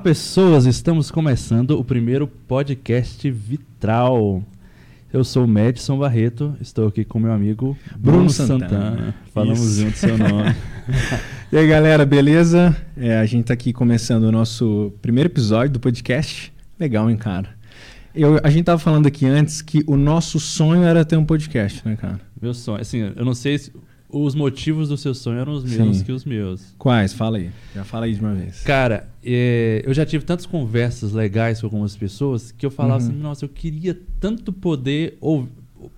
Olá, pessoas! Estamos começando o primeiro podcast Vitral. Eu sou o Madison Barreto, estou aqui com meu amigo Bruno, Bruno Santana. Santana. Falamos Isso. junto seu nome. e aí, galera, beleza? É, a gente está aqui começando o nosso primeiro episódio do podcast. Legal, hein, cara? Eu, a gente tava falando aqui antes que o nosso sonho era ter um podcast, né, cara? Meu sonho. Assim, eu não sei se os motivos do seu sonho eram os mesmos Sim. que os meus. Quais? Fala aí. Já fala aí de uma vez. Cara, é, eu já tive tantas conversas legais com algumas pessoas que eu falava uhum. assim, nossa, eu queria tanto poder ou,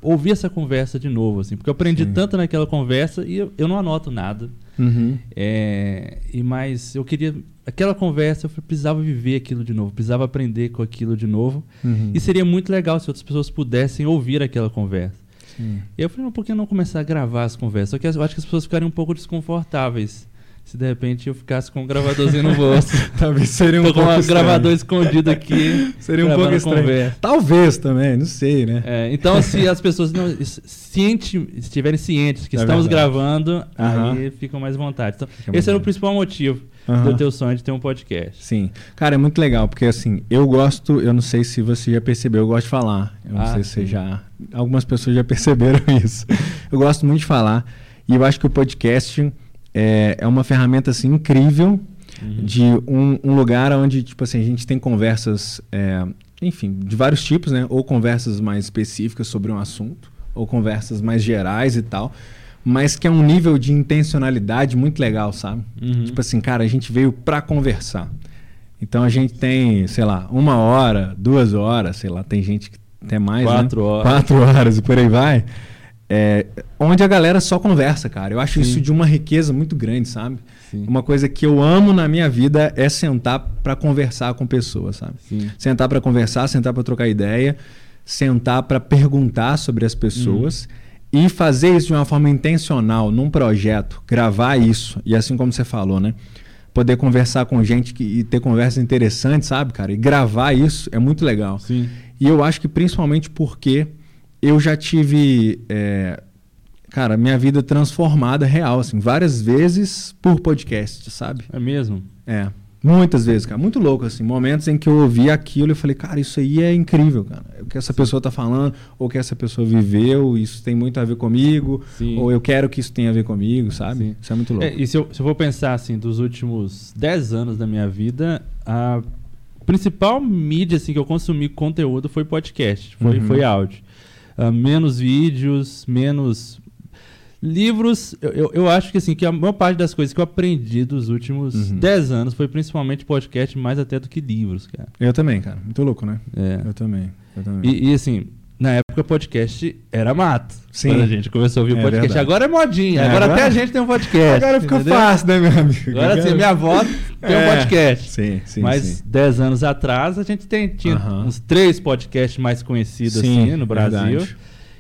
ouvir essa conversa de novo, assim, porque eu aprendi Sim. tanto naquela conversa e eu, eu não anoto nada. Uhum. É, e mas eu queria aquela conversa, eu precisava viver aquilo de novo, precisava aprender com aquilo de novo. Uhum. E seria muito legal se outras pessoas pudessem ouvir aquela conversa. Sim. E eu falei, por que não começar a gravar as conversas? Só que eu acho que as pessoas ficariam um pouco desconfortáveis se de repente eu ficasse com um gravadorzinho no bolso. Talvez seria um Tô pouco com um gravador escondido aqui. seria um pouco estranho. Conversa. Talvez também, não sei, né? É, então, se as pessoas não ciente, estiverem cientes que é estamos verdade. gravando, aí ficam mais vontade. Então, Fica esse era o principal motivo do teu sonho de ter um podcast. Sim. Cara, é muito legal, porque assim, eu gosto, eu não sei se você já percebeu, eu gosto de falar. Eu não ah, sei se você já. Algumas pessoas já perceberam isso. Eu gosto muito de falar. E eu acho que o podcast é, é uma ferramenta assim, incrível uhum. de um, um, lugar onde tipo assim, a gente tem conversas, é, enfim, de vários tipos, né? Ou conversas mais específicas sobre um assunto, ou conversas mais gerais e tal mas que é um nível de intencionalidade muito legal, sabe? Uhum. Tipo assim, cara, a gente veio para conversar. Então a gente tem, sei lá, uma hora, duas horas, sei lá, tem gente que tem mais, né? Quatro né? horas. Quatro horas e por aí vai. É, onde a galera só conversa, cara. Eu acho Sim. isso de uma riqueza muito grande, sabe? Sim. Uma coisa que eu amo na minha vida é sentar para conversar com pessoas, sabe? Sim. Sentar para conversar, sentar para trocar ideia, sentar para perguntar sobre as pessoas. Uhum e fazer isso de uma forma intencional num projeto, gravar isso, e assim como você falou, né? Poder conversar com gente que, e ter conversas interessantes, sabe, cara? E gravar isso é muito legal. Sim. E eu acho que principalmente porque eu já tive, é, cara, minha vida transformada real, assim, várias vezes por podcast, sabe? É mesmo? É. Muitas vezes, cara. Muito louco, assim. Momentos em que eu ouvi aquilo e falei, cara, isso aí é incrível, cara. O que essa pessoa está falando, ou o que essa pessoa viveu, isso tem muito a ver comigo, Sim. ou eu quero que isso tenha a ver comigo, sabe? Sim. Isso é muito louco. É, e se eu, se eu for pensar, assim, dos últimos 10 anos da minha vida, a principal mídia, assim, que eu consumi conteúdo foi podcast, foi, uhum. foi áudio. Uh, menos vídeos, menos Livros, eu, eu acho que assim, que a maior parte das coisas que eu aprendi dos últimos uhum. 10 anos foi principalmente podcast, mais até do que livros, cara. Eu também, cara. Muito louco, né? É. Eu também. Eu também. E, e assim, na época podcast era mato. Sim. Quando a gente começou a ouvir é podcast. Verdade. Agora é modinha. É, agora, agora, até a gente tem um podcast. Agora fica entendeu? fácil, né, meu amigo? Agora sim, minha avó tem é. um podcast. Sim, sim. Mas 10 anos atrás a gente tem, tinha uns três podcasts mais conhecidos sim, assim no Brasil. Verdade.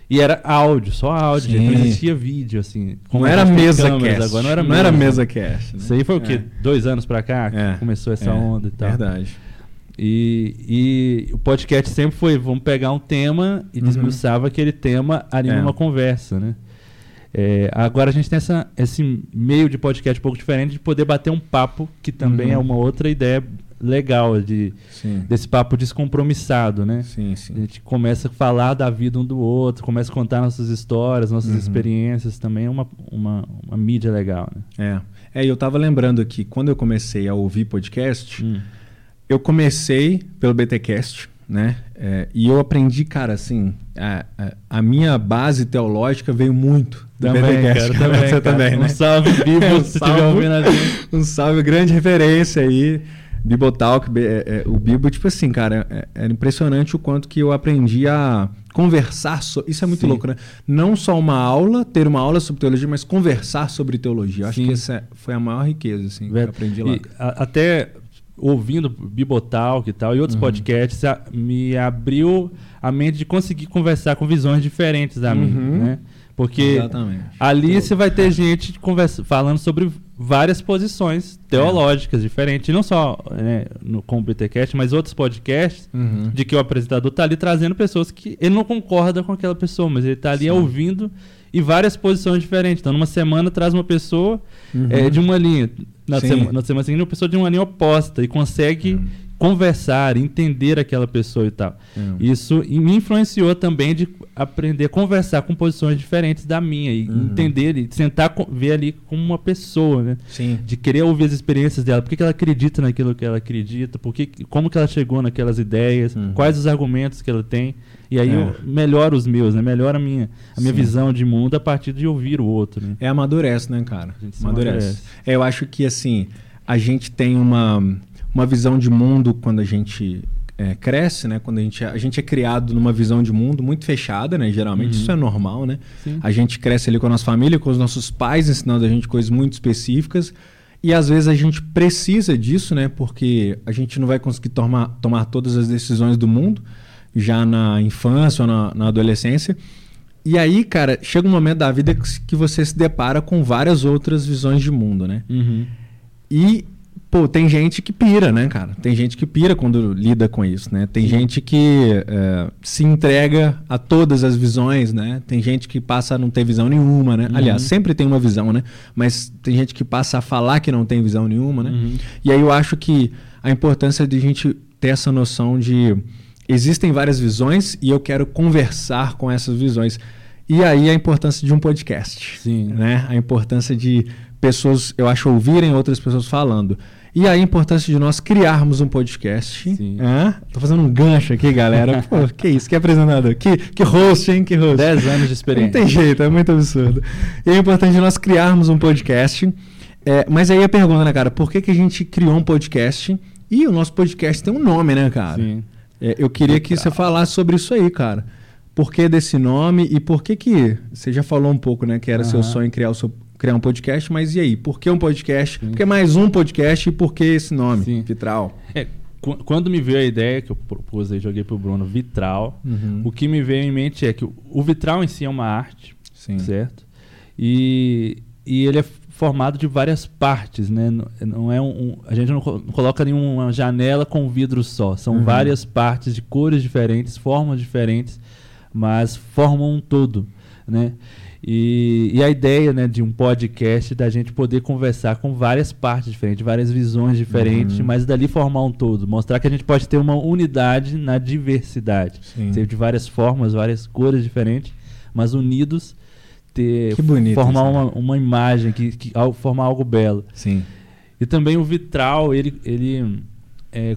E era áudio, só áudio, não existia vídeo, assim. Não era mesa câmeras, cast. Agora não era, não mesa. era mesa cast. Né? Isso aí foi o quê? É. Dois anos pra cá é. começou essa é. onda e tal. Verdade. E, e o podcast sempre foi, vamos pegar um tema e uhum. desmiuçava aquele tema ali é. numa conversa, né? É, agora a gente tem essa, esse meio de podcast um pouco diferente de poder bater um papo, que também uhum. é uma outra ideia legal de, desse papo descompromissado, né? Sim, sim. A gente começa a falar da vida um do outro, começa a contar nossas histórias, nossas uhum. experiências, também é uma, uma, uma, mídia legal, né? É. É, eu estava lembrando aqui, quando eu comecei a ouvir podcast, hum. Eu comecei pelo BTcast, né? É, e eu aprendi, cara, assim, a, a, a, minha base teológica veio muito do também, BTcast. Cara, também, Você cara. também, né? Um salve, Bíblia, um se estiver ouvindo a gente. Um salve, grande referência aí. Bibotalk, é, é, o Bibo, tipo assim, cara, é, era impressionante o quanto que eu aprendi a conversar. So... Isso é muito Sim. louco, né? Não só uma aula, ter uma aula sobre teologia, mas conversar sobre teologia. Acho Sim. que essa foi a maior riqueza, assim, que eu aprendi lá. E, a, até ouvindo Bibotalk e tal, e outros uhum. podcasts, a, me abriu a mente de conseguir conversar com visões diferentes da uhum. minha, né? Porque Exatamente. ali você vai ter gente conversa, falando sobre várias posições teológicas é. diferentes, não só né, no, com o BTcast, mas outros podcasts uhum. de que o apresentador está ali trazendo pessoas que ele não concorda com aquela pessoa, mas ele está ali Sim. ouvindo e várias posições diferentes. Então, numa semana traz uma pessoa uhum. é, de uma linha. Na, semana, na semana seguinte uma pessoa de uma linha oposta e consegue hum. Conversar, entender aquela pessoa e tal. Hum. Isso me influenciou também de aprender a conversar com posições diferentes da minha e uhum. entender e sentar ver ali como uma pessoa, né? Sim. De querer ouvir as experiências dela, por que, que ela acredita naquilo que ela acredita, por que, como que ela chegou naquelas ideias, uhum. quais os argumentos que ela tem. E aí é. eu melhoro os meus, né? Melhora a minha, a minha visão de mundo a partir de ouvir o outro. Né? É amadurece, né, cara? Amadurece. amadurece. É, eu acho que assim, a gente tem uma, uma visão de mundo quando a gente é, cresce, né? Quando a gente, a gente é criado numa visão de mundo muito fechada, né? Geralmente uhum. isso é normal, né? Sim. A gente cresce ali com a nossa família, com os nossos pais ensinando a gente coisas muito específicas. E às vezes a gente precisa disso, né? Porque a gente não vai conseguir tomar, tomar todas as decisões do mundo já na infância ou na, na adolescência. E aí, cara, chega um momento da vida que você se depara com várias outras visões de mundo, né? Uhum. E, pô, tem gente que pira, né, cara? Tem gente que pira quando lida com isso, né? Tem Sim. gente que é, se entrega a todas as visões, né? Tem gente que passa a não ter visão nenhuma, né? Uhum. Aliás, sempre tem uma visão, né? Mas tem gente que passa a falar que não tem visão nenhuma, né? Uhum. E aí eu acho que a importância de a gente ter essa noção de existem várias visões e eu quero conversar com essas visões. E aí a importância de um podcast. Sim. Né? A importância de pessoas, eu acho, ouvirem outras pessoas falando. E aí a importância de nós criarmos um podcast. Sim. É? Tô fazendo um gancho aqui, galera. Pô, que isso, que apresentador. Que, que host, hein? Que host. Dez anos de experiência. Não tem jeito, é muito absurdo. E é importante nós criarmos um podcast. É, mas aí a pergunta, né, cara? Por que, que a gente criou um podcast? E o nosso podcast tem um nome, né, cara? Sim. É, eu queria que você falasse sobre isso aí, cara. Por que desse nome e por que que... Você já falou um pouco, né? Que era uhum. seu sonho criar, o seu, criar um podcast, mas e aí? Por que um podcast? Sim. Por que mais um podcast e por que esse nome, Sim. Vitral? É, quando me veio a ideia, que eu propus aí, joguei pro Bruno, Vitral, uhum. o que me veio em mente é que o, vitral em si é uma arte, Sim. certo? E, e ele é formado de várias partes, né? Não é um, a gente não coloca nenhuma janela com vidro só. São uhum. várias partes de cores diferentes, formas diferentes, mas formam um todo, né? E, e, a ideia né, de um podcast da gente poder conversar com várias partes diferentes, várias visões diferentes, uhum. mas dali formar um todo. Mostrar que a gente pode ter uma unidade na diversidade. Ser de várias formas, várias cores diferentes, mas unidos ter bonito, formar uma, uma imagem que, que formar algo belo sim e também o vitral ele ele, é,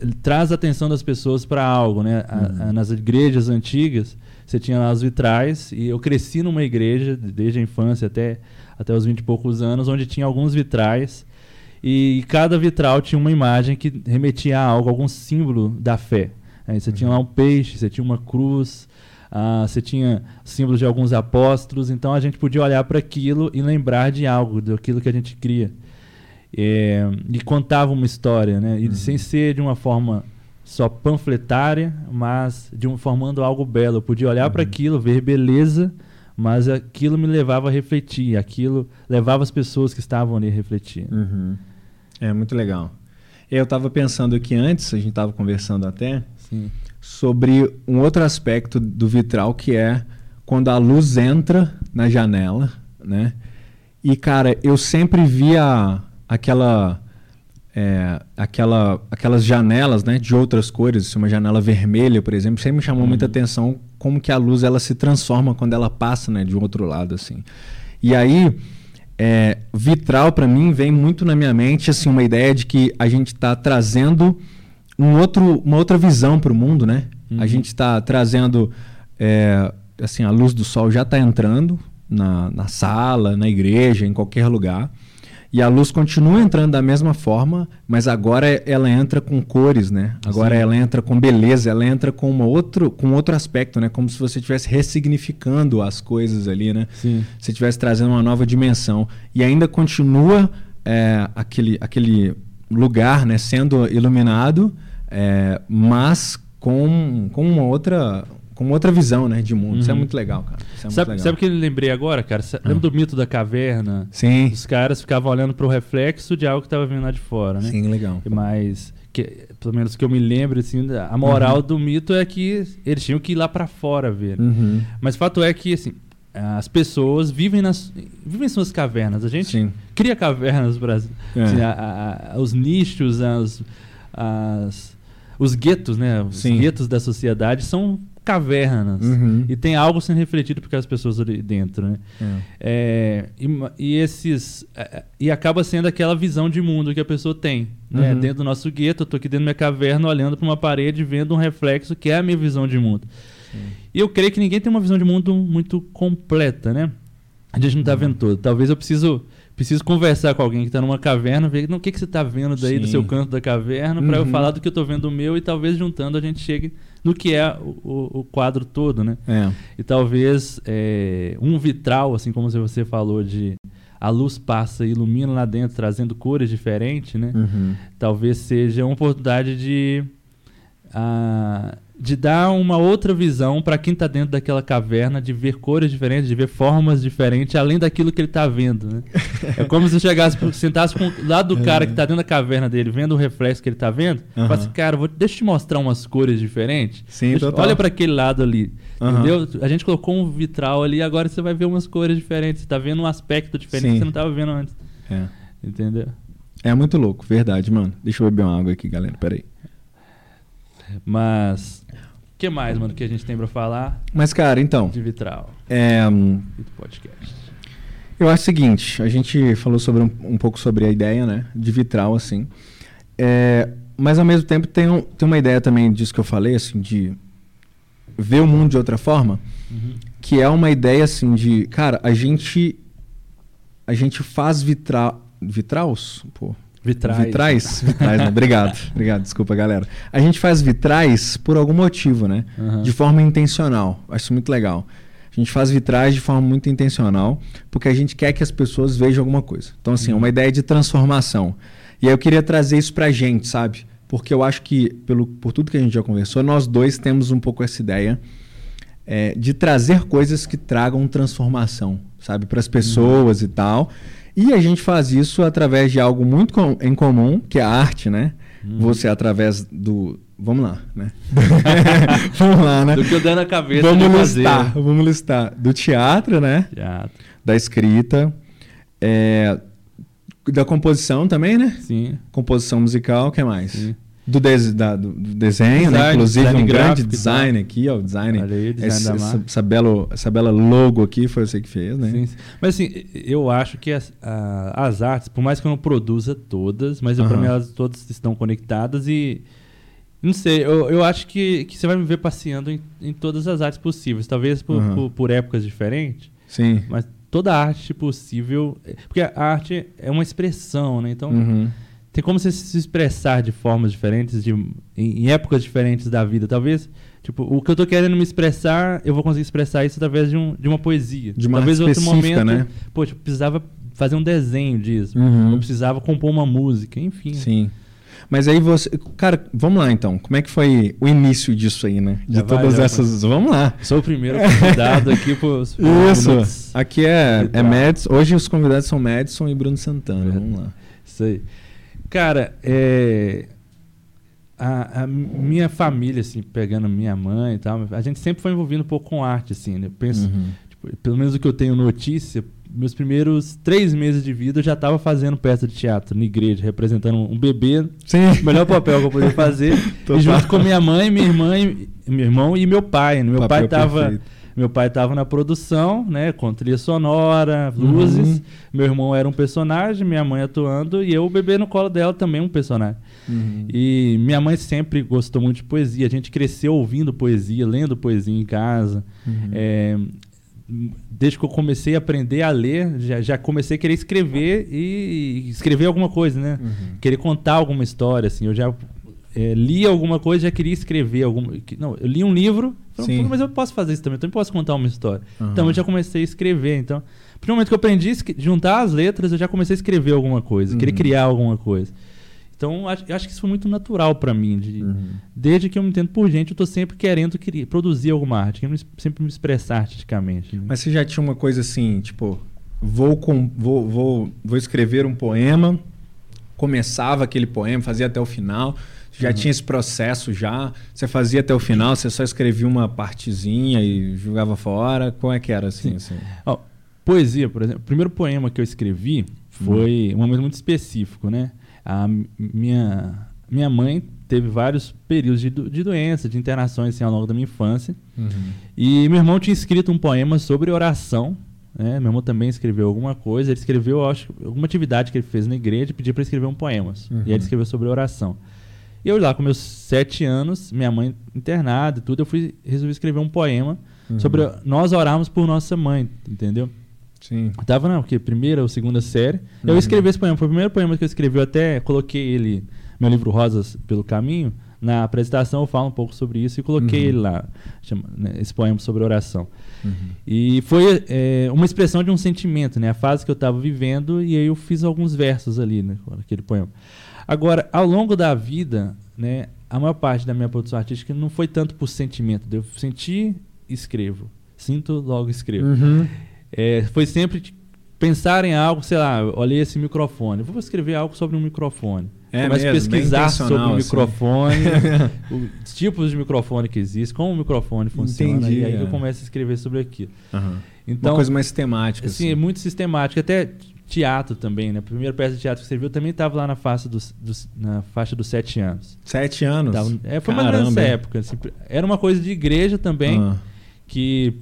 ele traz a atenção das pessoas para algo né uhum. a, a, nas igrejas antigas você tinha lá os vitrais e eu cresci numa igreja desde a infância até até os 20 e poucos anos onde tinha alguns vitrais e cada vitral tinha uma imagem que remetia a algo algum símbolo da fé Aí você uhum. tinha lá um peixe você tinha uma cruz ah, você tinha símbolos de alguns apóstolos, então a gente podia olhar para aquilo e lembrar de algo, daquilo que a gente cria. É, e contava uma história, né? E uhum. sem ser de uma forma só panfletária, mas de um, formando algo belo. Eu podia olhar uhum. para aquilo, ver beleza, mas aquilo me levava a refletir, aquilo levava as pessoas que estavam ali a refletir. Uhum. É muito legal. Eu estava pensando aqui antes, a gente estava conversando até, Sim sobre um outro aspecto do vitral que é quando a luz entra na janela, né? E cara, eu sempre via aquela é, aquela, aquelas janelas né, de outras cores, uma janela vermelha, por exemplo, sempre me chamou uhum. muita atenção como que a luz ela se transforma quando ela passa né, de outro lado. assim. E aí, é, vitral para mim vem muito na minha mente assim uma ideia de que a gente está trazendo um outro, uma outra visão para o mundo, né? Uhum. A gente está trazendo, é, assim, a luz do sol já está entrando na, na sala, na igreja, em qualquer lugar. E a luz continua entrando da mesma forma, mas agora ela entra com cores, né? Agora Sim. ela entra com beleza, ela entra com uma outro, com outro aspecto, né? Como se você estivesse ressignificando as coisas ali, né? Sim. Você estivesse trazendo uma nova dimensão. E ainda continua é, aquele, aquele lugar, né? Sendo iluminado, é, mas com, com uma outra com outra visão, né, de mundo. Uhum. Isso é uhum. muito legal, cara. É sabe, legal. sabe o que eu lembrei agora, cara? Lembra ah. do mito da caverna? Sim. Os caras ficavam olhando para o reflexo de algo que estava vindo lá de fora, né? Sim, legal. Mas, que, pelo menos que eu me lembro, assim, a moral uhum. do mito é que eles tinham que ir lá para fora ver. Né? Uhum. Mas fato é que, assim, as pessoas vivem nas vivem em suas cavernas. A gente Sim. cria cavernas para é. assim, os nichos, as, as, os guetos, né? Os Sim. guetos da sociedade são cavernas. Uhum. E tem algo sendo refletido por aquelas pessoas ali dentro, né? É. É, e, e, esses... É, e acaba sendo aquela visão de mundo que a pessoa tem. Né? Uhum. Dentro do nosso gueto, eu tô aqui dentro da minha caverna, olhando para uma parede, vendo um reflexo que é a minha visão de mundo. Sim. E eu creio que ninguém tem uma visão de mundo muito completa, né? A gente não está uhum. vendo todo. Talvez eu preciso preciso conversar com alguém que está numa caverna, ver no que, que você está vendo daí Sim. do seu canto da caverna, para eu uhum. falar do que eu estou vendo do meu e talvez juntando a gente chegue no que é o, o quadro todo, né? É. E talvez é, um vitral, assim como você falou de a luz passa e ilumina lá dentro, trazendo cores diferentes, né? Uhum. Talvez seja uma oportunidade de uh, de dar uma outra visão para quem está dentro daquela caverna, de ver cores diferentes, de ver formas diferentes, além daquilo que ele está vendo. Né? é como se chegasse, sentasse com, lá do cara que está dentro da caverna dele, vendo o reflexo que ele está vendo, uhum. falasse, cara, vou, deixa eu te mostrar umas cores diferentes. Sim, deixa, olha para aquele lado ali. Uhum. Entendeu? A gente colocou um vitral ali, agora você vai ver umas cores diferentes. Você está vendo um aspecto diferente Sim. que você não estava vendo antes. É. Entendeu? É muito louco, verdade, mano. Deixa eu beber uma água aqui, galera. Peraí. Mas. Que mais, mano, que a gente tem pra falar? Mas, cara, então. De vitral. É. Um, do podcast. Eu acho o seguinte: a gente falou sobre um, um, pouco sobre a ideia, né? De vitral, assim. É, mas ao mesmo tempo tem, um, tem uma ideia também disso que eu falei, assim, de ver o mundo de outra forma. Uhum. Que é uma ideia, assim, de. Cara, a gente. A gente faz vitral. Vitraus? Pô, Vitrais. Vitrais? Vitrais, né? Obrigado. Obrigado, desculpa, galera. A gente faz vitrais por algum motivo, né? Uhum. De forma intencional. Acho muito legal. A gente faz vitrais de forma muito intencional, porque a gente quer que as pessoas vejam alguma coisa. Então, assim, é uma ideia de transformação. E aí eu queria trazer isso pra gente, sabe? Porque eu acho que, pelo, por tudo que a gente já conversou, nós dois temos um pouco essa ideia é, de trazer coisas que tragam transformação, sabe? Para as pessoas uhum. e tal. E a gente faz isso através de algo muito com, em comum, que é a arte, né? Hum. Você através do. Vamos lá, né? vamos lá, né? Do que eu dei na cabeça. Vamos listar, fazer. vamos listar. Do teatro, né? Teatro. Da escrita. É, da composição também, né? Sim. Composição musical, o que mais? Sim do, des, da, do desenho, né? design, né? Inclusive um grande design aqui, ó, o design. Aí, design essa, essa, essa, bela, essa bela logo aqui foi você que fez, né? Sim, sim. Mas assim, eu acho que as, a, as artes, por mais que eu não produza todas, mas uhum. para mim elas todas estão conectadas e não sei, eu, eu acho que, que você vai me ver passeando em, em todas as artes possíveis, talvez por, uhum. por, por épocas diferentes. Sim. Mas toda arte possível, porque a arte é uma expressão, né? Então uhum tem como você se expressar de formas diferentes, de, em, em, épocas diferentes da vida. Talvez, tipo, o que eu estou querendo me expressar, eu vou conseguir expressar isso através de, um, de uma poesia. De uma Talvez outro momento, né? Poxa, eu precisava fazer um desenho disso. Uhum. Eu precisava compor uma música, enfim. Sim. Mas aí você. Cara, vamos lá então. Como é que foi o início disso aí, né? De já todas vai, essas. Vai. Vamos lá. Sou o primeiro convidado aqui por. Isso. Aqui é, é Madison. Hoje os convidados são Madison e Bruno Santana. Vamos lá. Isso aí. Cara, é, a, a, minha família, assim, pegando minha mãe e tal, a gente sempre foi envolvido um pouco com arte, assim, né? Eu penso, uhum. tipo, pelo menos o que eu tenho notícia, meus primeiros três meses de vida eu já estava fazendo peça de teatro na igreja, representando um bebê. Sim. O melhor papel que eu podia fazer. e junto com minha mãe, minha irmã, meu irmão e meu pai. Né? Meu papel pai estava meu pai estava na produção, né, com trilha sonora, luzes. Uhum. Meu irmão era um personagem, minha mãe atuando e eu, o bebê no colo dela, também um personagem. Uhum. E minha mãe sempre gostou muito de poesia. A gente cresceu ouvindo poesia, lendo poesia em casa. Uhum. É, desde que eu comecei a aprender a ler, já, já comecei a querer escrever e escrever alguma coisa, né? Uhum. Querer contar alguma história, assim. Eu já é, li alguma coisa já queria escrever alguma. Não, eu li um livro, falei, mas eu posso fazer isso também, eu também posso contar uma história. Uhum. Então eu já comecei a escrever. Então, no momento que eu aprendi a juntar as letras, eu já comecei a escrever alguma coisa, uhum. querer criar alguma coisa. Então, acho, acho que isso foi muito natural para mim. De, uhum. Desde que eu me entendo por gente, eu tô sempre querendo criar, produzir alguma arte, querendo sempre me expressar artisticamente. Né? Mas você já tinha uma coisa assim, tipo, vou, com, vou, vou, vou escrever um poema, começava aquele poema, fazia até o final já uhum. tinha esse processo já? Você fazia até o final, você só escrevia uma partezinha e jogava fora? Como é que era assim? assim? Poesia, por exemplo. O primeiro poema que eu escrevi foi um momento muito específico, né? A minha, minha mãe teve vários períodos de, de doença, de internações assim, ao longo da minha infância. Uhum. E meu irmão tinha escrito um poema sobre oração. Né? Meu irmão também escreveu alguma coisa. Ele escreveu, acho, alguma atividade que ele fez na igreja e pediu para escrever um poema. Uhum. E aí ele escreveu sobre oração. E eu lá com meus sete anos, minha mãe internada tudo, eu fui resolvi escrever um poema uhum. sobre nós orarmos por nossa mãe, entendeu? Sim. Eu tava na que, primeira ou segunda série. Uhum. Eu escrevi esse poema, foi o primeiro poema que eu escrevi, eu até coloquei ele, meu livro Rosas pelo Caminho. Na apresentação eu falo um pouco sobre isso e coloquei uhum. ele lá, chama, né, esse poema sobre oração. Uhum. E foi é, uma expressão de um sentimento, né? A fase que eu estava vivendo e aí eu fiz alguns versos ali, né? Aquele poema. Agora, ao longo da vida, né, a maior parte da minha produção artística não foi tanto por sentimento. Eu senti, escrevo. Sinto, logo escrevo. Uhum. É, foi sempre pensar em algo, sei lá, olhei esse microfone. Vou escrever algo sobre um microfone. É Começo a pesquisar sobre o assim. microfone, os tipos de microfone que existem, como o microfone funciona. Entendi, e aí é. eu começo a escrever sobre aquilo. Uhum. Então, Uma coisa mais sistemática. Sim, assim. é muito sistemática. Até teatro também, né? A primeira peça de teatro que você viu também estava lá na faixa dos, dos, na faixa dos sete anos. Sete anos? Tava, é, foi Caramba. uma grande época. Assim, era uma coisa de igreja também, ah. que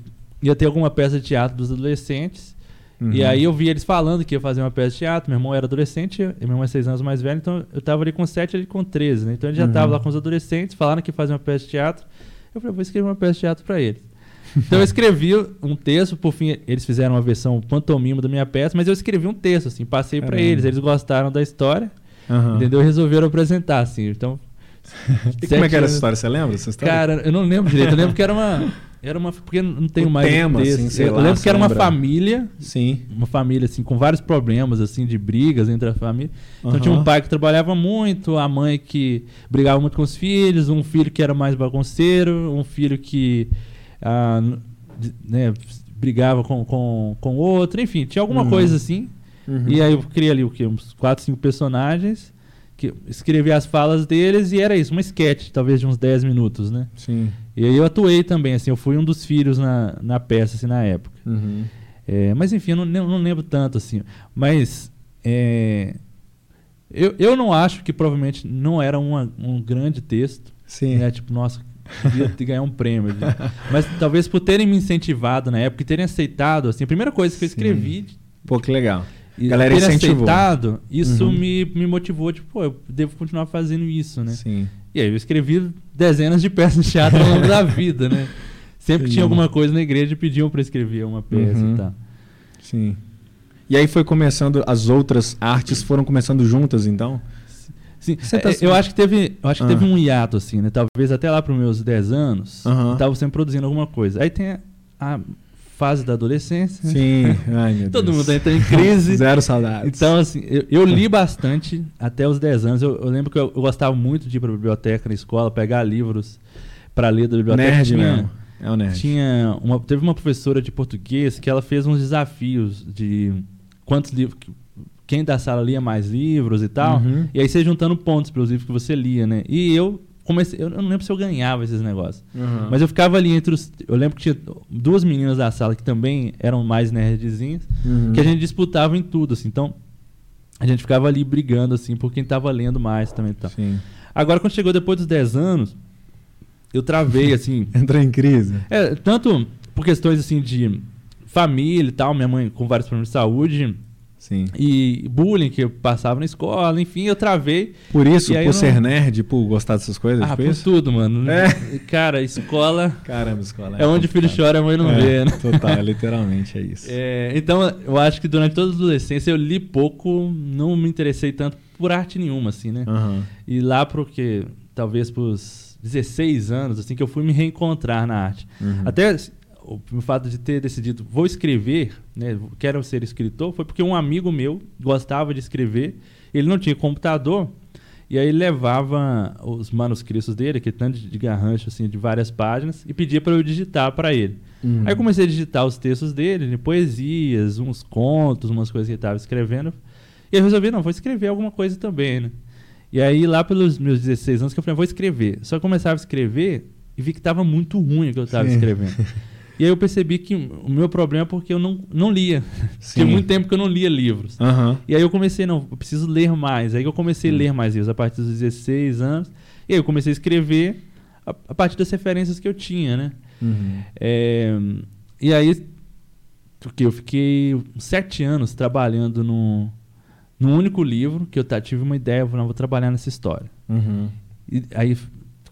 ia ter alguma peça de teatro dos adolescentes. Uhum. E aí eu vi eles falando que ia fazer uma peça de teatro. Meu irmão era adolescente, meu irmão é seis anos mais velho, então eu estava ali com sete, ele com 13, né? Então ele já estava uhum. lá com os adolescentes, falaram que ia fazer uma peça de teatro. Eu falei, vou escrever uma peça de teatro para eles. Então eu escrevi um texto, por fim eles fizeram uma versão pantomima da minha peça, mas eu escrevi um texto, assim, passei para eles, eles gostaram da história, uhum. entendeu? Resolveram apresentar, assim, então... e como é que era essa história? Você lembra essa história? Cara, eu não lembro direito, eu lembro que era uma... Era uma. Porque não tenho o mais. Tema, assim, sei eu lá, lembro que era uma família. Sim. Uma família, assim, com vários problemas, assim, de brigas entre a família. Então uhum. tinha um pai que trabalhava muito, a mãe que brigava muito com os filhos, um filho que era mais bagunceiro, um filho que ah, né, brigava com, com, com outro, enfim, tinha alguma uhum. coisa assim. Uhum. E aí eu criei ali o quê? Uns 4, 5 personagens, que escrevi as falas deles e era isso, uma sketch, talvez de uns 10 minutos, né? Sim. E aí eu atuei também, assim, eu fui um dos filhos na, na peça, assim, na época. Uhum. É, mas enfim, eu não, não lembro tanto, assim. Mas é, eu, eu não acho que provavelmente não era uma, um grande texto. Sim. Né? Tipo, nossa, Devia ganhar um prêmio. Mas talvez por terem me incentivado na época e terem aceitado, assim, a primeira coisa que eu escrevi. Sim. Pô, que legal. E Galera ter incentivou. aceitado, isso uhum. me, me motivou, tipo, pô, eu devo continuar fazendo isso, né? Sim. E aí eu escrevi dezenas de peças de teatro ao longo da vida, né? Sempre Sim. tinha alguma coisa na igreja e pediam para escrever uma peça uhum. e tal. Sim. E aí foi começando, as outras artes foram começando juntas, então? Sim, tá... É, eu acho que teve, eu acho que ah. teve um hiato assim, né? Talvez até lá para os meus 10 anos, uhum. estava sempre produzindo alguma coisa. Aí tem a, a fase da adolescência. Sim, Ai, meu todo Deus. mundo entra em crise. Zero saudades. Então, assim, eu, eu li bastante até os 10 anos. Eu, eu lembro que eu, eu, gostava muito de ir para a biblioteca na escola, pegar livros para ler da biblioteca. Nerd tinha, mesmo. É o nerd. Tinha uma, teve uma professora de português que ela fez uns desafios de quantos livros quem da sala lia mais livros e tal. Uhum. E aí você juntando pontos pelos livros que você lia, né? E eu comecei. Eu não lembro se eu ganhava esses negócios. Uhum. Mas eu ficava ali entre os. Eu lembro que tinha duas meninas da sala que também eram mais nerdzinhas, uhum. que a gente disputava em tudo, assim. Então, a gente ficava ali brigando, assim, por quem tava lendo mais também. Tal. Sim. Agora, quando chegou depois dos 10 anos, eu travei, assim. Entrou em crise. É, tanto por questões, assim, de família e tal, minha mãe com vários problemas de saúde Sim. E bullying que eu passava na escola, enfim, eu travei. Por isso, por ser não... nerd, por gostar dessas coisas? Ah, por isso? tudo, mano. É. Cara, escola. Caramba, escola. É, é onde o filho chora, a mãe não é, vê, né? Total, literalmente é isso. É, então, eu acho que durante toda a adolescência eu li pouco, não me interessei tanto por arte nenhuma, assim, né? Uhum. E lá porque, talvez pros 16 anos, assim, que eu fui me reencontrar na arte. Uhum. Até o, o fato de ter decidido, vou escrever, né, quero ser escritor, foi porque um amigo meu gostava de escrever, ele não tinha computador, e aí levava os manuscritos dele, que tanto de garrancho assim, de várias páginas, e pedia para eu digitar para ele. Uhum. Aí eu comecei a digitar os textos dele, né, poesias, uns contos, umas coisas que ele estava escrevendo. E eu resolvi, não, vou escrever alguma coisa também, né? E aí, lá pelos meus 16 anos, que eu falei, vou escrever. Só começava a escrever e vi que estava muito ruim o que eu estava escrevendo. E aí eu percebi que o meu problema é porque eu não, não lia. Tinha muito tempo que eu não lia livros. Uhum. E aí eu comecei, não, eu preciso ler mais. Aí eu comecei a ler mais livros a partir dos 16 anos. E aí eu comecei a escrever a, a partir das referências que eu tinha, né? Uhum. É, e aí, porque eu fiquei sete anos trabalhando no, no único livro que eu tive uma ideia, eu falei, não, vou trabalhar nessa história. Uhum. E aí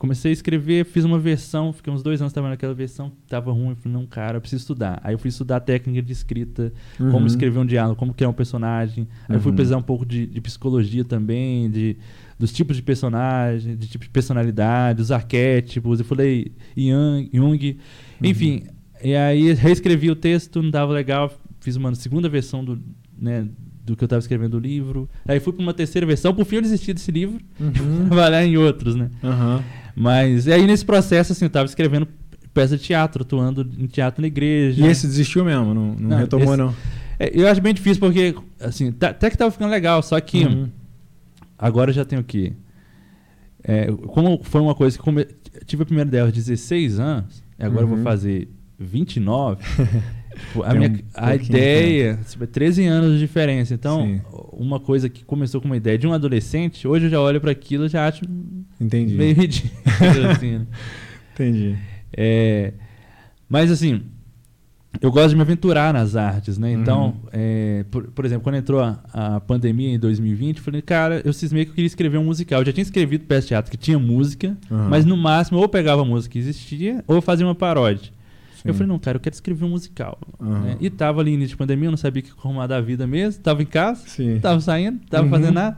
comecei a escrever, fiz uma versão, fiquei uns dois anos trabalhando naquela versão, tava ruim, falei, não, cara, eu preciso estudar. Aí eu fui estudar técnica de escrita, Uhum. como escrever um diálogo, como criar um personagem. Aí eu fui Uhum. pesquisar um pouco de, de psicologia também, de, dos tipos de personagem, de tipos de personalidade, os arquétipos. Eu falei Jung, Jung. enfim. E aí reescrevi o texto, não dava legal, fiz uma segunda versão do, né, do que eu estava escrevendo do livro. Aí fui para uma terceira versão, por fim eu desisti desse livro, Uhum. trabalhar em outros, né? Aham. Mas e aí nesse processo, assim, eu tava escrevendo peça de teatro, atuando em teatro na igreja. E esse desistiu mesmo, não, não, Não, retomou, esse- não. É, eu acho bem difícil porque, assim, tá- até que tava ficando legal, só que Uhum. agora eu já tenho o quê? É, como foi uma coisa que come... tive a primeira ideia aos 16 anos, e agora eu Uhum. vou fazer 29. tipo, a minha, um a ideia, tipo, é 13 anos de diferença. Então, Sim. uma coisa que começou com uma ideia de um adolescente, hoje eu já olho para aquilo e já acho Entendi. meio ridículo. assim, né? Entendi. É, mas assim, eu gosto de me aventurar nas artes, né? Então, Uhum. é, por, por exemplo, quando entrou a, a pandemia em 2020, eu falei, cara, eu cismei que eu queria escrever um musical. Eu já tinha escrevido peça de teatro que tinha música, Uhum. mas no máximo ou eu pegava a música que existia ou fazia uma paródia. Sim. Eu falei, não, cara, eu quero escrever um musical. Uhum. né? E tava ali início de pandemia, eu não sabia o que arrumar da vida mesmo, tava em casa, Sim. tava saindo, tava Uhum. fazendo nada,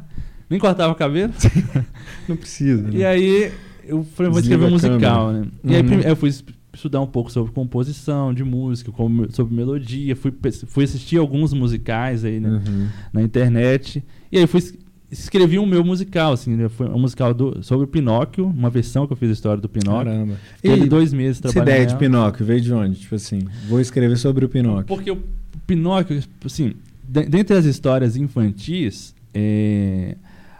nem cortava o cabelo. Não precisa. E né? aí eu falei, vou escrever um musical, né? E aí Uhum. eu fui es- estudar um pouco sobre composição de música, sobre melodia, fui, fui assistir alguns musicais aí, né, Uhum. na internet. E aí fui escrevi o meu musical, assim, né? foi um musical do- sobre o Pinóquio, uma versão que eu fiz da história do Pinóquio. Caramba. E dois meses essa trabalhando. ideia de. Pinóquio veio de onde? Tipo assim, vou escrever sobre o Pinóquio. Porque o Pinóquio, assim, de- dentre as histórias infantis, é,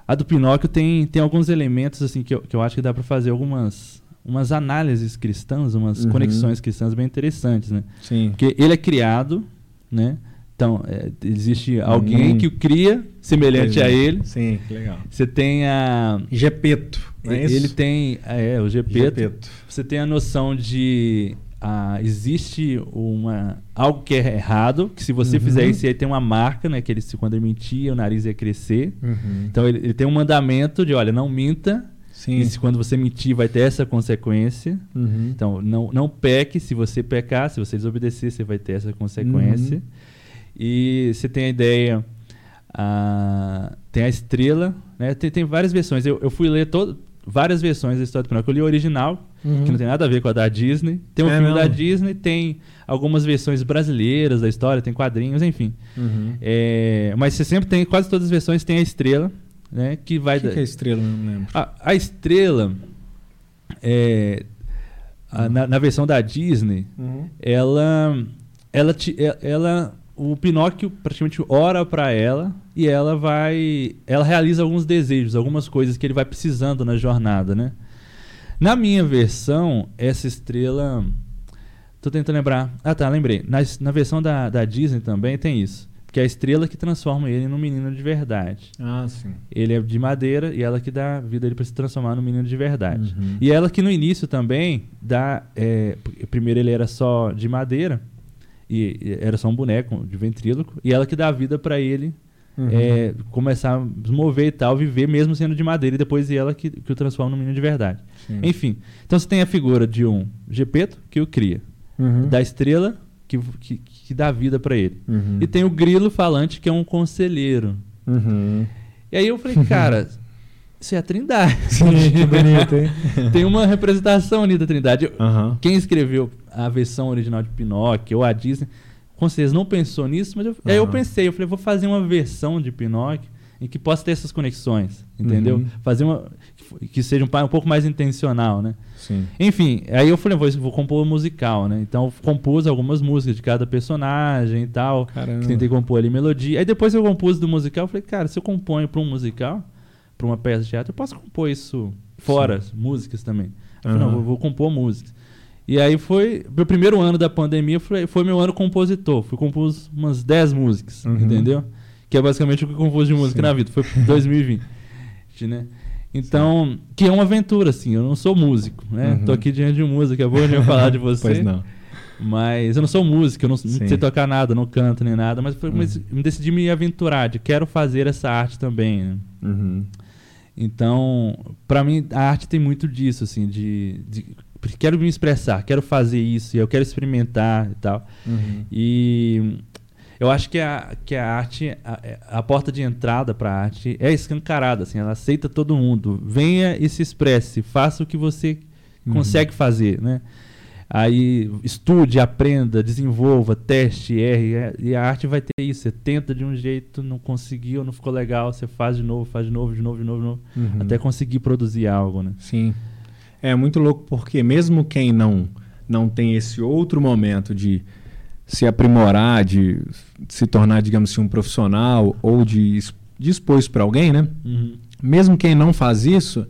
a do Pinóquio tem, tem alguns elementos assim que eu, que eu acho que dá para fazer algumas umas análises cristãs, umas Uhum. conexões cristãs bem interessantes, né? Sim. Porque ele é criado, né? Então, é, existe alguém Hum. que o cria semelhante a ele. Sim, que legal. Você tem a Gepeto. Não é isso? ele tem é, o Gepeto. Gepeto. Você tem a noção de ah, existe uma algo que é errado, que se você Uhum. fizer isso aí tem uma marca, né? Que ele se quando ele mentia, o nariz ia crescer. Uhum. Então ele, ele tem um mandamento de, olha, não minta. Sim. E se quando você mentir vai ter essa consequência. Uhum. Então não não peque, se você pecar, se você desobedecer, você vai ter essa consequência. Uhum. E você tem a ideia ah, tem a estrela, né? Tem, tem várias versões. Eu, eu fui ler todo, várias versões da história do Pinóquio. Eu li a original, Uhum. que não tem nada a ver com a da Disney. Tem um É filme da? Disney, tem algumas versões brasileiras da história, tem quadrinhos, enfim. Uhum. É, mas você sempre tem, quase todas as versões tem a estrela, né? Que vai O que, da- que é estrela? Não lembro. a, a estrela, é, a- na, na versão da Disney, Uhum. ela, ela, te- e- ela, o Pinóquio praticamente ora para ela e ela vai, ela realiza alguns desejos, algumas coisas que ele vai precisando na jornada, né? Na minha versão, essa estrela, tô tentando lembrar, ah tá, lembrei. Na, na versão da, da Disney também tem isso, porque é a estrela que transforma ele num menino de verdade. Ah, sim. Ele é de madeira e ela que dá vida a ele para se transformar num menino de verdade. Uhum. E ela que no início também dá. é, primeiro ele era só de madeira, e e era só um boneco de ventríloco, e ela que dá vida para ele Uhum. é, começar a se mover e tal, viver mesmo sendo de madeira, e depois ela que, que o transforma num menino de verdade. Sim. Enfim, então você tem a figura de um Gepeto que o cria, Uhum. da estrela que, que, que dá vida para ele. Uhum. E tem o grilo falante que é um conselheiro. Uhum. E aí eu falei, cara, isso é a Trindade. Sim, que bonito, hein? Tem uma representação ali da Trindade. Aham. Quem escreveu a versão original de Pinóquio ou a Disney, com certeza não pensou nisso, mas eu, aí eu pensei, eu falei, vou fazer uma versão de Pinóquio em que possa ter essas conexões, entendeu? Uhum. Fazer uma que seja um, um pouco mais intencional, né? Sim. Enfim, aí eu falei, vou, vou compor um musical, né? Então compus algumas músicas de cada personagem e tal. Caramba. Que tentei compor ali melodia. Aí depois que eu compus do musical, eu falei, cara, se eu componho para um musical, para uma peça de teatro, eu posso compor isso fora, músicas também. Eu falei, Aham. não, eu vou compor músicas. E aí foi. Meu primeiro ano da pandemia foi, foi meu ano compositor. Fui compus umas 10 músicas, uhum. entendeu? Que é basicamente o que eu compus de música Sim. na vida. Foi 2020, né? Então, Sim. que é uma aventura, assim. Eu não sou músico, né? Uhum. Tô aqui diante de músico, é bom de falar de você. pois não. Mas eu não sou músico, eu não, não sei tocar nada, não canto nem nada, mas, foi, uhum. mas decidi me aventurar, de quero fazer essa arte também. Né? Uhum. Então, para mim, a arte tem muito disso, assim, de, de, quero me expressar, quero fazer isso, eu quero experimentar e tal. Uhum. E eu acho que a, que a arte, a, a porta de entrada para a arte é escancarada, assim, ela aceita todo mundo. Venha e se expresse, faça o que você uhum. consegue fazer, né? Aí estude, aprenda, desenvolva, teste, erre. É, e a arte vai ter isso. Você tenta de um jeito, não conseguiu, não ficou legal, você faz de novo, faz de novo, de novo, de novo, de novo uhum. até conseguir produzir algo, né? Sim. É muito louco porque mesmo quem não não tem esse outro momento de se aprimorar, de se tornar, digamos assim, um profissional ou de, de expor isso para alguém, né? Uhum. Mesmo quem não faz isso,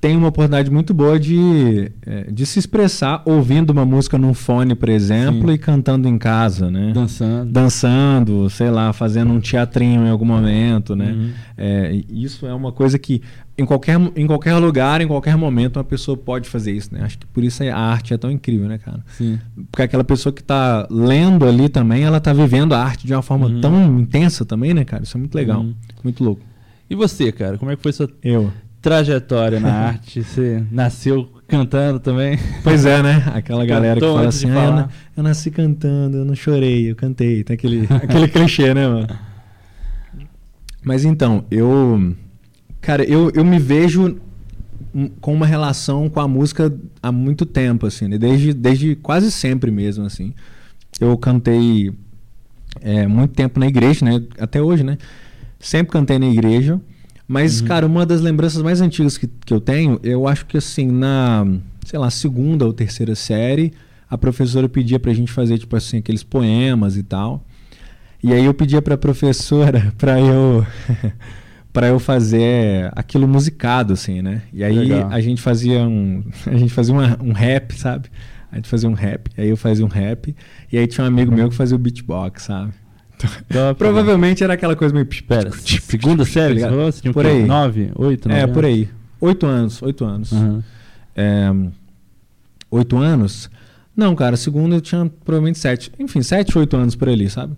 tem uma oportunidade muito boa de, é, de se expressar ouvindo uma música num fone, por exemplo, Sim. e cantando em casa, né? Dançando. Dançando, sei lá, fazendo um teatrinho em algum momento, né? Uhum. É, isso é uma coisa que em qualquer, em qualquer lugar, em qualquer momento, uma pessoa pode fazer isso, né? Acho que por isso a arte é tão incrível, né, cara? Sim. Porque aquela pessoa que está lendo ali também, ela está vivendo a arte de uma forma uhum. tão intensa também, né, cara? Isso é muito legal, uhum. muito louco. E você, cara? Como é que foi sua... Eu trajetória na arte? Você nasceu cantando também? Pois é, né? Aquela galera que fala assim, ah, eu nasci cantando, eu não chorei, eu cantei. Tem aquele, aquele clichê, né, mano? Mas então, eu. Cara, eu, eu me vejo com uma relação com a música há muito tempo, assim, né? desde, desde quase sempre mesmo, assim. Eu cantei é, muito tempo na igreja, né? Até hoje, né? Sempre cantei na igreja. Mas, uhum. cara, uma das lembranças mais antigas que, que eu tenho, eu acho que assim, na, sei lá, segunda ou terceira série, a professora pedia pra gente fazer, tipo assim, aqueles poemas e tal. E aí eu pedia pra professora pra eu. para eu fazer aquilo musicado, assim, né? E aí Legal. a gente fazia um. A gente fazia uma, um rap, sabe? A gente fazia um rap. Aí eu fazia um rap. E aí tinha um amigo meu que fazia o beatbox, sabe? Então, provavelmente era aquela coisa meio. Pera, segunda série? Tá você por aí. Nove, oito, nove É, por aí. Oito anos, oito anos. Uhum. É, oito anos? Não, cara, segunda eu tinha provavelmente sete. Enfim, sete, oito anos por ali, sabe?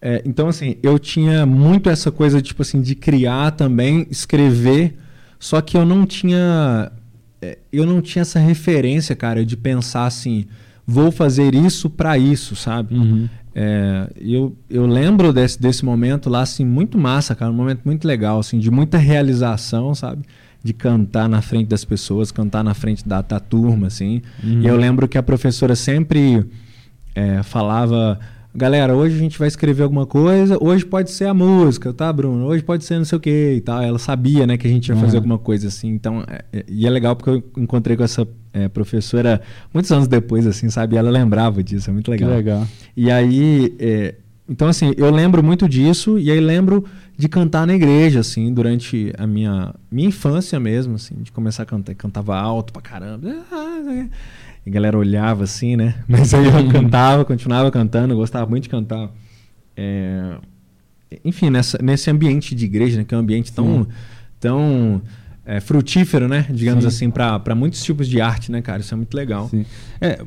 É, então, assim, eu tinha muito essa coisa, tipo assim, de criar também, escrever, só que eu não tinha. É, eu não tinha essa referência, cara, de pensar assim, vou fazer isso para isso, sabe? Uhum. É, eu, eu lembro desse, desse momento lá, assim, muito massa, cara. Um momento muito legal, assim, de muita realização, sabe? De cantar na frente das pessoas, cantar na frente da, da turma, assim. Uhum. E eu lembro que a professora sempre é, falava galera, hoje a gente vai escrever alguma coisa, hoje pode ser a música, tá, Bruno? Hoje pode ser não sei o que e tal. Ela sabia, né, que a gente ia fazer uhum. alguma coisa assim. Então, é, é, e é legal porque eu encontrei com essa é, professora muitos anos depois, assim, sabe? Ela lembrava disso, é muito legal. Que legal. E aí, é, então, assim, eu lembro muito disso e aí lembro de cantar na igreja, assim, durante a minha, minha infância mesmo, assim, de começar a cantar. Cantava alto pra caramba. E a galera olhava assim, né? Mas aí eu cantava, continuava cantando, gostava muito de cantar. É... Enfim, nessa, nesse ambiente de igreja, né? que é um ambiente tão, tão é, frutífero, né? Digamos Sim. assim, para muitos tipos de arte, né, cara? Isso é muito legal. Sim. É,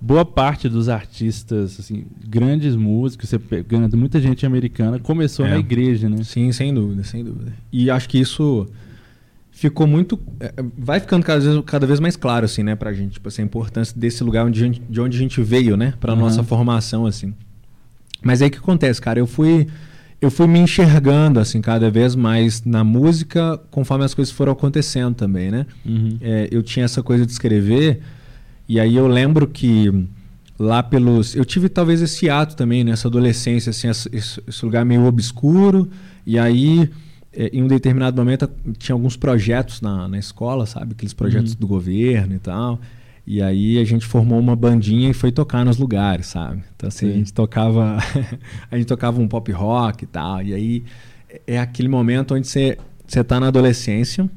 boa parte dos artistas, assim, grandes músicos, você pegando muita gente americana, começou é. na igreja, né? Sim, sem dúvida, sem dúvida. E acho que isso ficou muito. É, vai ficando cada vez, cada vez mais claro, assim, né, pra gente, tipo, assim, a importância desse lugar onde gente, de onde a gente veio, né, pra uhum. nossa formação, assim. Mas aí o que acontece, cara? Eu fui. Eu fui me enxergando, assim, cada vez mais na música, conforme as coisas foram acontecendo também, né? Uhum. É, eu tinha essa coisa de escrever, e aí eu lembro que lá pelos. Eu tive talvez esse ato também, nessa adolescência, assim, esse, esse lugar meio obscuro, e aí é, em um determinado momento tinha alguns projetos na, na escola, sabe? Aqueles projetos uhum. do governo e tal. E aí a gente formou uma bandinha e foi tocar nos lugares, sabe? Então assim, Sim. a gente tocava a gente tocava um pop rock e tal. E aí é aquele momento onde você você tá na adolescência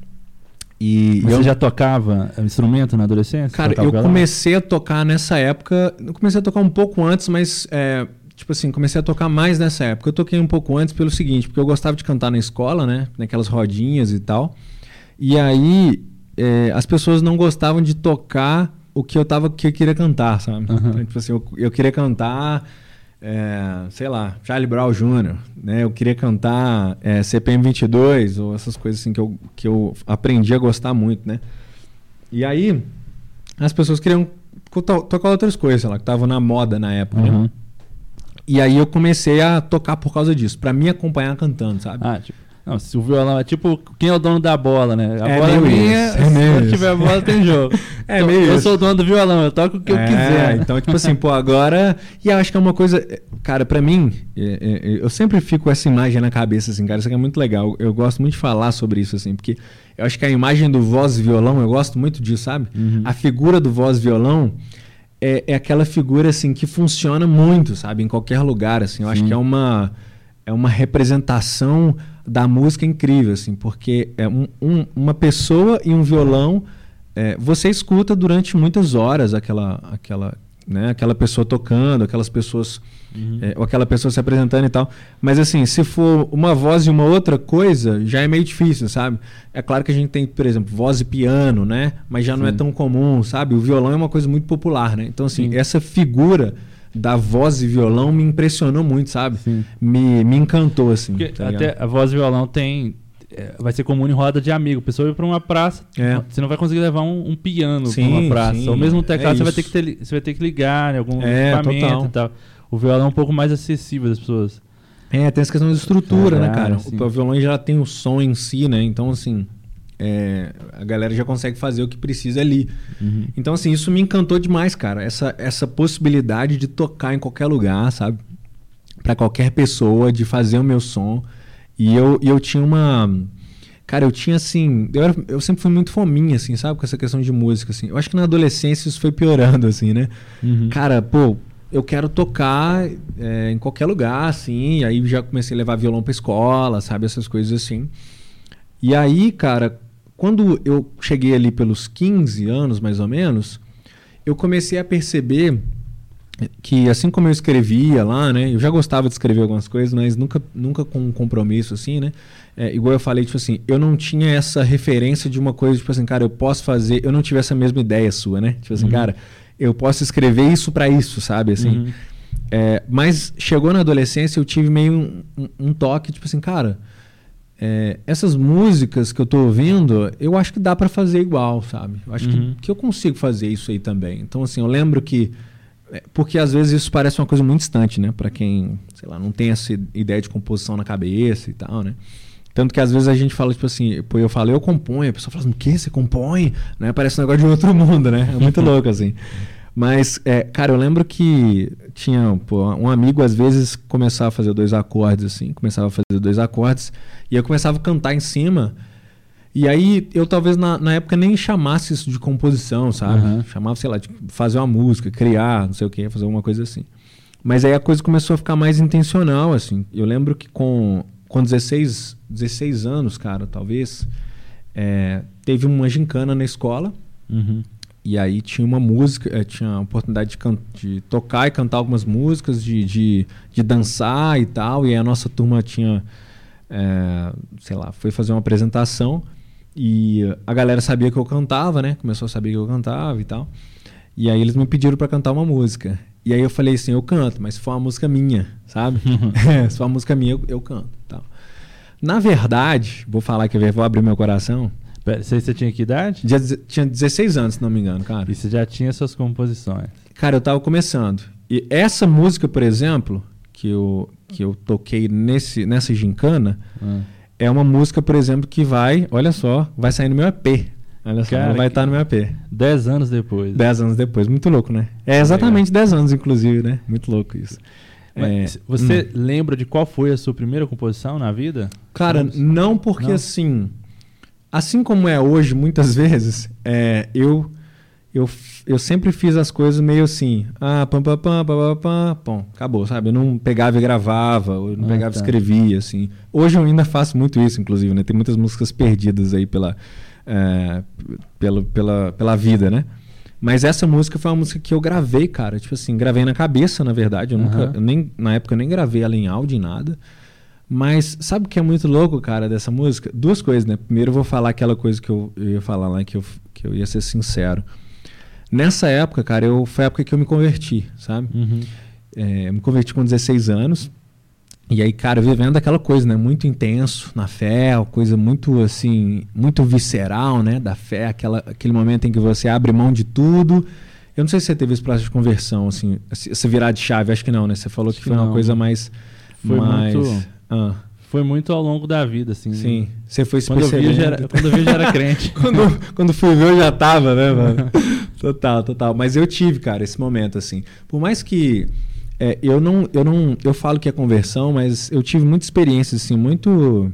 E Mas eu, você já tocava instrumento na adolescência? Cara, eu comecei a tocar nessa época. Eu comecei a tocar um pouco antes, mas é, tipo assim, comecei a tocar mais nessa época. Eu toquei um pouco antes pelo seguinte, porque eu gostava de cantar na escola, né? Naquelas rodinhas e tal. E aí é, as pessoas não gostavam de tocar o que eu tava que eu queria cantar, sabe? Uhum. Então, tipo assim, eu, eu queria cantar é, sei lá, Charlie Brown Jr., né? Eu queria cantar é, CPM 22 ou essas coisas assim que eu, que eu aprendi a gostar muito, né? E aí as pessoas queriam to tocar outras coisas, sei lá, que estavam na moda na época, uhum. né? E aí eu comecei a tocar por causa disso, para me acompanhar cantando, sabe? Ah, tipo, não, se o violão é tipo quem é o dono da bola, né? A é bola é minha, é se não tiver a bola tem jogo. é então, meio Eu isso. sou o dono do violão, eu toco o que é, eu quiser. Então, tipo assim, pô, agora. E eu acho que é uma coisa. Cara, para mim, é, é, eu sempre fico com essa imagem na cabeça, assim, cara. Isso aqui é muito legal. Eu gosto muito de falar sobre isso, assim, porque eu acho que a imagem do voz e violão, eu gosto muito disso, sabe? Uhum. A figura do voz e violão. É, é, aquela figura assim que funciona muito, sabe, em qualquer lugar, assim. Eu Sim. acho que é uma é uma representação da música incrível, assim, porque é um, um, uma pessoa e um violão, é, você escuta durante muitas horas aquela, aquela, né, aquela pessoa tocando, aquelas pessoas, uhum. é, ou aquela pessoa se apresentando e tal. Mas assim, se for uma voz e uma outra coisa, já é meio difícil, sabe? É claro que a gente tem, por exemplo, voz e piano, né? Mas já não é tão comum, sabe? O violão é uma coisa muito popular, né? Então, assim, Sim. essa figura da voz e violão me impressionou muito, sabe? Me, me encantou, assim. Tá até a voz e violão tem. É, vai ser comum em roda de amigo. A pessoa ir para uma praça, é. você não vai conseguir levar um, um piano para uma praça. Sim, Ou mesmo um teclado, é você, vai ter que ter, você vai ter que ligar em algum é, equipamento total. e tal. O violão é um pouco mais acessível às pessoas. É, tem essa questão de estrutura, né, cara? O violão já tem o som em si, né? Então, assim, é, a galera já consegue fazer o que precisa ali. Uhum. Então, assim, isso me encantou demais, cara. Essa, essa possibilidade de tocar em qualquer lugar, sabe? Para qualquer pessoa, de fazer o meu som. E eu, eu tinha uma. Cara, eu tinha assim. Eu, era, eu sempre fui muito fominha, assim, sabe? Com essa questão de música, assim. Eu acho que na adolescência isso foi piorando, assim, né? Uhum. Cara, pô, eu quero tocar é, em qualquer lugar, assim. Aí já comecei a levar violão pra escola, sabe? Essas coisas assim. E aí, cara, quando eu cheguei ali pelos 15 anos, mais ou menos, eu comecei a perceber que assim como eu escrevia lá, né? Eu já gostava de escrever algumas coisas, mas nunca, nunca com um compromisso assim, né? É, igual eu falei, tipo assim, eu não tinha essa referência de uma coisa, tipo assim, cara, eu posso fazer, eu não tive essa mesma ideia sua, né? Tipo assim, uhum. cara, eu posso escrever isso para isso, sabe? Assim. Uhum. É, mas chegou na adolescência, eu tive meio um, um, um toque, tipo assim, cara, é, essas músicas que eu estou ouvindo, eu acho que dá para fazer igual, sabe? Eu acho uhum. que, que eu consigo fazer isso aí também. Então, assim, eu lembro que. É, porque às vezes isso parece uma coisa muito distante, né? Para quem, sei lá, não tem essa ideia de composição na cabeça e tal, né? Tanto que às vezes a gente fala, tipo assim, pô, eu falo, eu componho, a pessoa fala assim, o que? Você compõe? Né? Parece um negócio de outro mundo, né? É muito louco, assim. Mas, é, cara, eu lembro que tinha pô, um amigo, às vezes, começava a fazer dois acordes, assim, começava a fazer dois acordes, e eu começava a cantar em cima. E aí eu talvez na, na época nem chamasse isso de composição, sabe? Uhum. Chamava, sei lá, de fazer uma música, criar, não sei o que, fazer alguma coisa assim. Mas aí a coisa começou a ficar mais intencional, assim. Eu lembro que com, com 16, 16 anos, cara, talvez, é, teve uma gincana na escola. Uhum. E aí tinha uma música, eh, tinha a oportunidade de, de, tocar e cantar algumas músicas, de, de, de, dançar e tal. E aí a nossa turma tinha, é, sei lá, foi fazer uma apresentação e a galera sabia que eu cantava, né? Começou a saber que eu cantava e tal. E aí eles me pediram para cantar uma música. E aí eu falei assim, eu canto, mas se for uma música minha, sabe? é, se for uma música minha, eu, eu canto. Tal. Na verdade, vou falar que eu vou abrir meu coração. Você, você tinha que idade? Já, tinha 16 anos, se não me engano, cara. E você já tinha suas composições? Cara, eu tava começando. E essa música, por exemplo, que eu, que eu toquei nesse, nessa gincana, hum. é uma música, por exemplo, que vai, olha só, vai sair no meu EP. Olha só, Cara, vai estar tá no meu EP. Dez anos depois. Dez anos depois, muito louco, né? É exatamente dez anos, inclusive, né? Muito louco isso. É, você hum. lembra de qual foi a sua primeira composição na vida? Cara, não porque não? assim assim como é hoje, muitas vezes, é, eu, eu, eu sempre fiz as coisas meio assim, ah, pam, pam, pam, pam, pam, pam, acabou, sabe? Eu não pegava e gravava, eu não ah, pegava e tá. escrevia, assim. Hoje eu ainda faço muito isso, inclusive, né? Tem muitas músicas perdidas aí pela, é, pelo, pela, pela vida, né? Mas essa música foi uma música que eu gravei, cara. Tipo assim, gravei na cabeça, na verdade. Eu uhum. nunca, eu nem, na época eu nem gravei ela em áudio, em nada. Mas sabe o que é muito louco, cara, dessa música? Duas coisas, né? Primeiro eu vou falar aquela coisa que eu, eu ia falar lá, que eu, que eu ia ser sincero. Nessa época, cara, eu, foi a época que eu me converti, sabe? Uhum. É, eu me converti com 16 anos. E aí, cara, vivendo aquela coisa, né? Muito intenso na fé, coisa muito, assim, muito visceral, né? Da fé, aquela, aquele momento em que você abre mão de tudo. Eu não sei se você teve esse processo de conversão, assim, essa virar de chave, acho que não, né? Você falou que foi não. uma coisa mais... Foi mais, muito... Ah. Foi muito ao longo da vida, assim. Sim. Você foi quando. Eu vi, já era, quando eu vi, já era crente. quando, quando fui ver, eu já tava, né, mano? total, total. Mas eu tive, cara, esse momento, assim. Por mais que é, eu não, eu não, eu falo que é conversão, mas eu tive muitas experiências assim muito,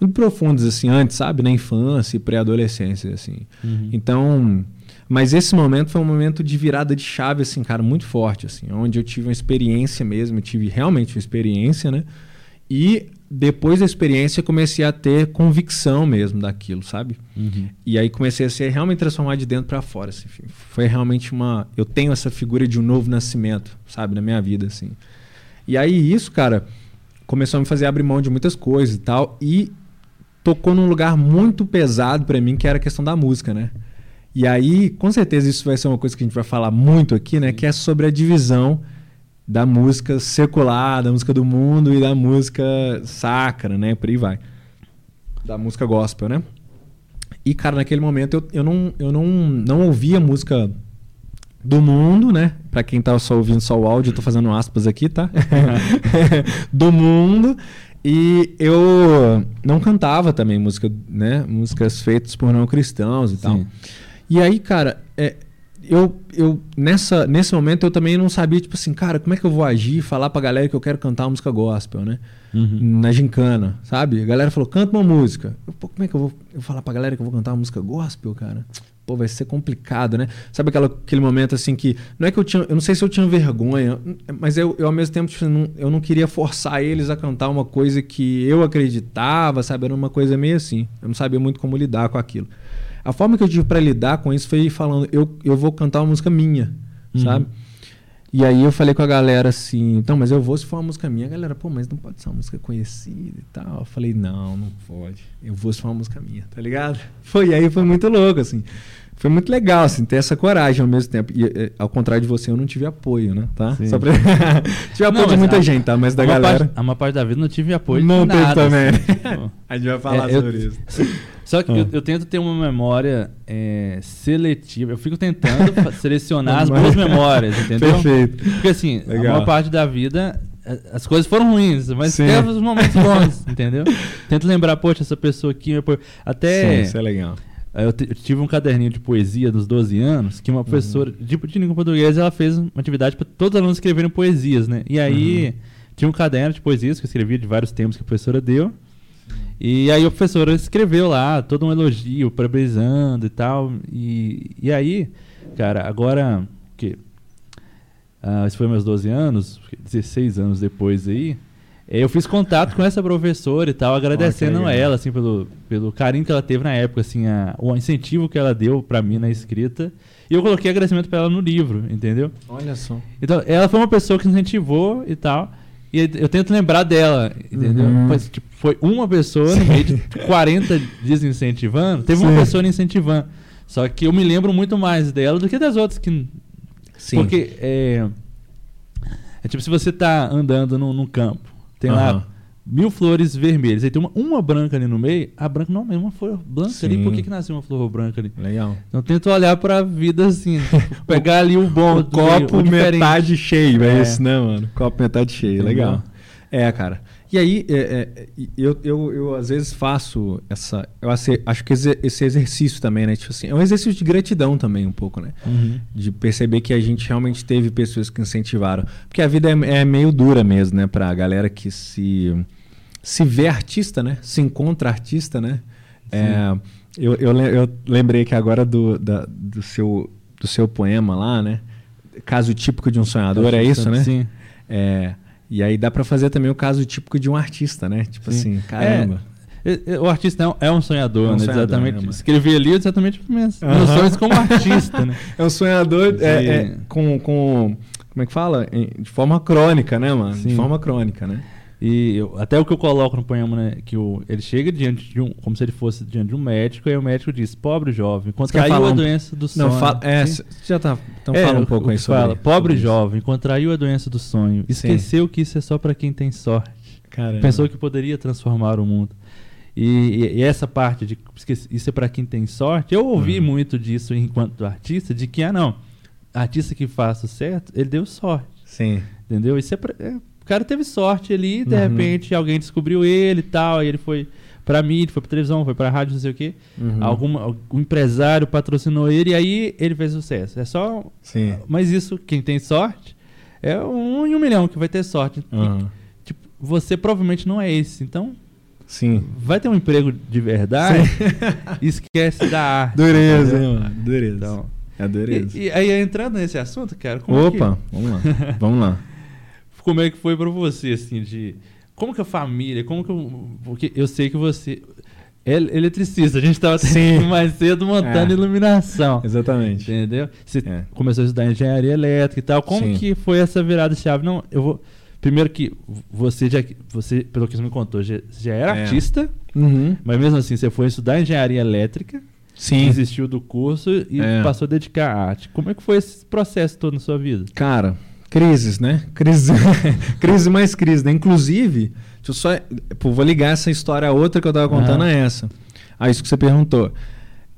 muito profundas assim antes, sabe, na infância e pré-adolescência assim. Uhum. Então, mas esse momento foi um momento de virada de chave assim, cara, muito forte assim, onde eu tive uma experiência mesmo, tive realmente uma experiência, né? E depois da experiência comecei a ter convicção mesmo daquilo, sabe? Uhum. E aí comecei a ser realmente transformado de dentro para fora. Assim, foi realmente uma. Eu tenho essa figura de um novo nascimento, sabe, na minha vida, assim. E aí isso, cara, começou a me fazer abrir mão de muitas coisas e tal. E tocou num lugar muito pesado para mim, que era a questão da música, né? E aí, com certeza, isso vai ser uma coisa que a gente vai falar muito aqui, né? Que é sobre a divisão da música secular, da música do mundo e da música sacra, né? Por aí vai. Da música gospel, né? E, cara, naquele momento eu, eu, não, eu não, não ouvia música do mundo, né? Pra quem tá só ouvindo só o áudio, eu tô fazendo aspas aqui, tá? do mundo. E eu não cantava também música, né? Músicas feitas por não cristãos e Sim. tal. E aí, cara, é, eu, eu nessa, nesse momento eu também não sabia, tipo assim, cara, como é que eu vou agir, falar pra galera que eu quero cantar uma música gospel, né? Uhum. Na gincana, sabe? A galera falou, canta uma música. Eu, Pô, como é que eu vou eu falar pra galera que eu vou cantar uma música gospel, cara? Pô, vai ser complicado, né? Sabe aquela, aquele momento assim que. Não é que eu tinha. Eu não sei se eu tinha vergonha, mas eu, eu ao mesmo tempo tipo, não, eu não queria forçar eles a cantar uma coisa que eu acreditava, sabe? Era uma coisa meio assim. Eu não sabia muito como lidar com aquilo. A forma que eu tive para lidar com isso foi falando, eu, eu vou cantar uma música minha, uhum. sabe? E aí eu falei com a galera assim, então, mas eu vou se for uma música minha. A galera, pô, mas não pode ser uma música conhecida e tal. Eu falei, não, não pode. Eu vou se for uma música minha, tá ligado? Foi, e aí foi muito louco, assim. Foi muito legal, assim, ter essa coragem ao mesmo tempo. E, e ao contrário de você, eu não tive apoio, né? Tá? Sim. Só pra... tive apoio não, de muita a, gente, tá? Mas da galera. Parte, a uma parte da vida não tive apoio não de nada. Não teve também. Assim, a gente vai falar é, sobre eu, isso. Só que ah. eu, eu, tento ter uma memória é, seletiva. Eu fico tentando selecionar as boas memórias, entendeu? Perfeito. Porque assim, Legal. a maior parte da vida as coisas foram ruins, mas Sim. teve os momentos bons, entendeu? Tento lembrar, poxa, essa pessoa aqui. Até. Sim, isso é legal. Eu, eu, tive um caderninho de poesia dos 12 anos que uma uhum. professora de, de língua portuguesa ela fez uma atividade para todos os alunos escreverem poesias, né? E aí uhum. tinha um caderno de poesias que eu escrevia de vários temas que a professora deu. E aí a professora escreveu lá todo um elogio, parabenizando e tal. E, e aí, cara, agora que uh, isso foi meus 12 anos, 16 anos depois aí, eh, eu fiz contato com essa professora e tal, agradecendo okay, a ela, assim, pelo, pelo carinho que ela teve na época, assim, a, o incentivo que ela deu para mim na escrita. E eu coloquei agradecimento para ela no livro, entendeu? Olha só. Então, ela foi uma pessoa que incentivou e tal. E eu tento lembrar dela, entendeu? Uhum. Mas, tipo, foi uma pessoa no meio de 40 desincentivando, teve Sim. uma pessoa incentivando. Só que eu me lembro muito mais dela do que das outras. Que... Sim. Porque é, é tipo se você tá andando no, no campo, tem uhum. lá mil flores vermelhas. Aí tem uma, uma branca ali no meio. A branca não, mas uma flor branca Sim. ali. Por que, que nasceu uma flor branca ali? Legal. Então tento olhar pra vida assim. pegar ali o bom. O copo meio, o metade cheio. É. é esse, né, mano? Copo metade cheio. Legal. Legal. É, cara. E aí, é, é, eu, eu, eu às vezes faço essa. Eu acho que esse exercício também, né? Tipo assim, é um exercício de gratidão também, um pouco, né? Uhum. De perceber que a gente realmente teve pessoas que incentivaram. Porque a vida é, é meio dura mesmo, né? Pra galera que se, se vê artista, né? Se encontra artista, né? É, eu, eu, eu lembrei aqui agora do, da, do, seu, do seu poema lá, né? Caso típico de um sonhador, é isso, né? Sim. É. E aí dá para fazer também o caso típico de um artista, né? Tipo Sim. assim, caramba. O artista é um sonhador, é um né? Sonhador, exatamente. Né, Escrevi ali exatamente meus uhum. sonhos como artista, né? É um sonhador é, é, com, com. Como é que fala? De forma crônica, né, mano? Sim. De forma crônica, né? E eu, até o que eu coloco no poema, né? Que o, ele chega diante de um. Como se ele fosse diante de um médico, e o médico diz: Pobre jovem, contraiu a doença do sonho. Não, fala, é, já tá. Então é, fala um pouco aí sobre fala, Pobre sobre jovem, contraiu a doença do sonho. Esqueceu Sim. que isso é só para quem tem sorte. Caramba. Pensou que poderia transformar o mundo. E, e, essa parte de isso é para quem tem sorte, eu ouvi uhum. muito disso enquanto artista, de que, ah, não, artista que faça certo, ele deu sorte. Sim. Entendeu? Isso é, pra, é o cara teve sorte ali, de uhum. repente alguém descobriu ele e tal, aí ele foi pra mídia, foi pra televisão, foi pra rádio, não sei o quê. Uhum. Algum, algum empresário patrocinou ele e aí ele fez sucesso. É só. Sim. Mas isso, quem tem sorte, é um em um milhão que vai ter sorte. Uhum. E, tipo, você provavelmente não é esse. Então. Sim. Vai ter um emprego de verdade esquece da arte. Dureza, hein, mano? Dureza. Então, é dureza. E, e, aí, entrando nesse assunto, cara. Opa, é que... vamos lá. Vamos lá como é que foi para você, assim, de... Como que a família, como que... porque eu sei que você... É eletricista, a gente estava mais cedo montando é. iluminação. Exatamente. Entendeu? Você é. começou a estudar engenharia elétrica e tal. Como Sim. que foi essa virada chave? Não, eu vou. Primeiro que você já, você, pelo que você me contou, já, já era é. artista, uhum. mas mesmo assim você foi estudar engenharia elétrica. Sim. Desistiu do curso e é. passou a dedicar à arte. Como é que foi esse processo todo na sua vida? Cara, Crises, né? Crise, crise mais crise, né? Inclusive, deixa eu só. Pô, vou ligar essa história a outra que eu estava contando uhum. a essa. A isso que você perguntou.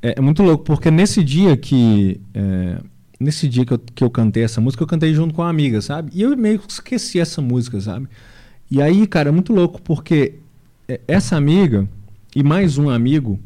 É, é muito louco, porque nesse dia que. É, nesse dia que eu, que eu cantei essa música, eu cantei junto com uma amiga, sabe? E eu meio que esqueci essa música, sabe? E aí, cara, é muito louco, porque é, essa amiga e mais um amigo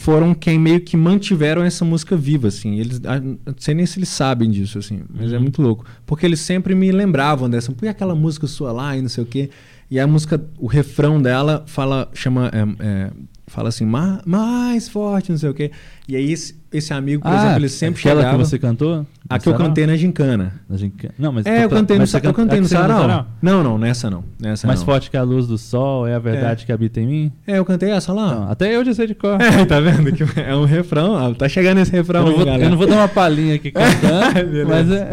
foram quem meio que mantiveram essa música viva, assim. Eles, não sei nem se eles sabem disso, assim, mas é uhum. é muito louco. Porque eles sempre me lembravam dessa, por que aquela música sua lá e não sei o quê. E a música, o refrão dela fala, chama, é, é, fala assim, mais forte, não sei o quê. E aí esse, esse amigo, por ah, exemplo, ele sempre aquela chegava... que você cantou? A que eu cantei na Gincana. Na Gincana. Não, mas é, eu cantei no, eu cantei no sarau. Não, não, nessa não. Nessa Mais não. forte que a luz do sol é a verdade é. que habita em mim? É, eu cantei essa lá. Não, até eu já sei de cor. É, tá vendo? Que é um refrão. Ah, tá chegando esse refrão eu, aí, vou, eu não vou dar uma palhinha aqui cantando, mas é,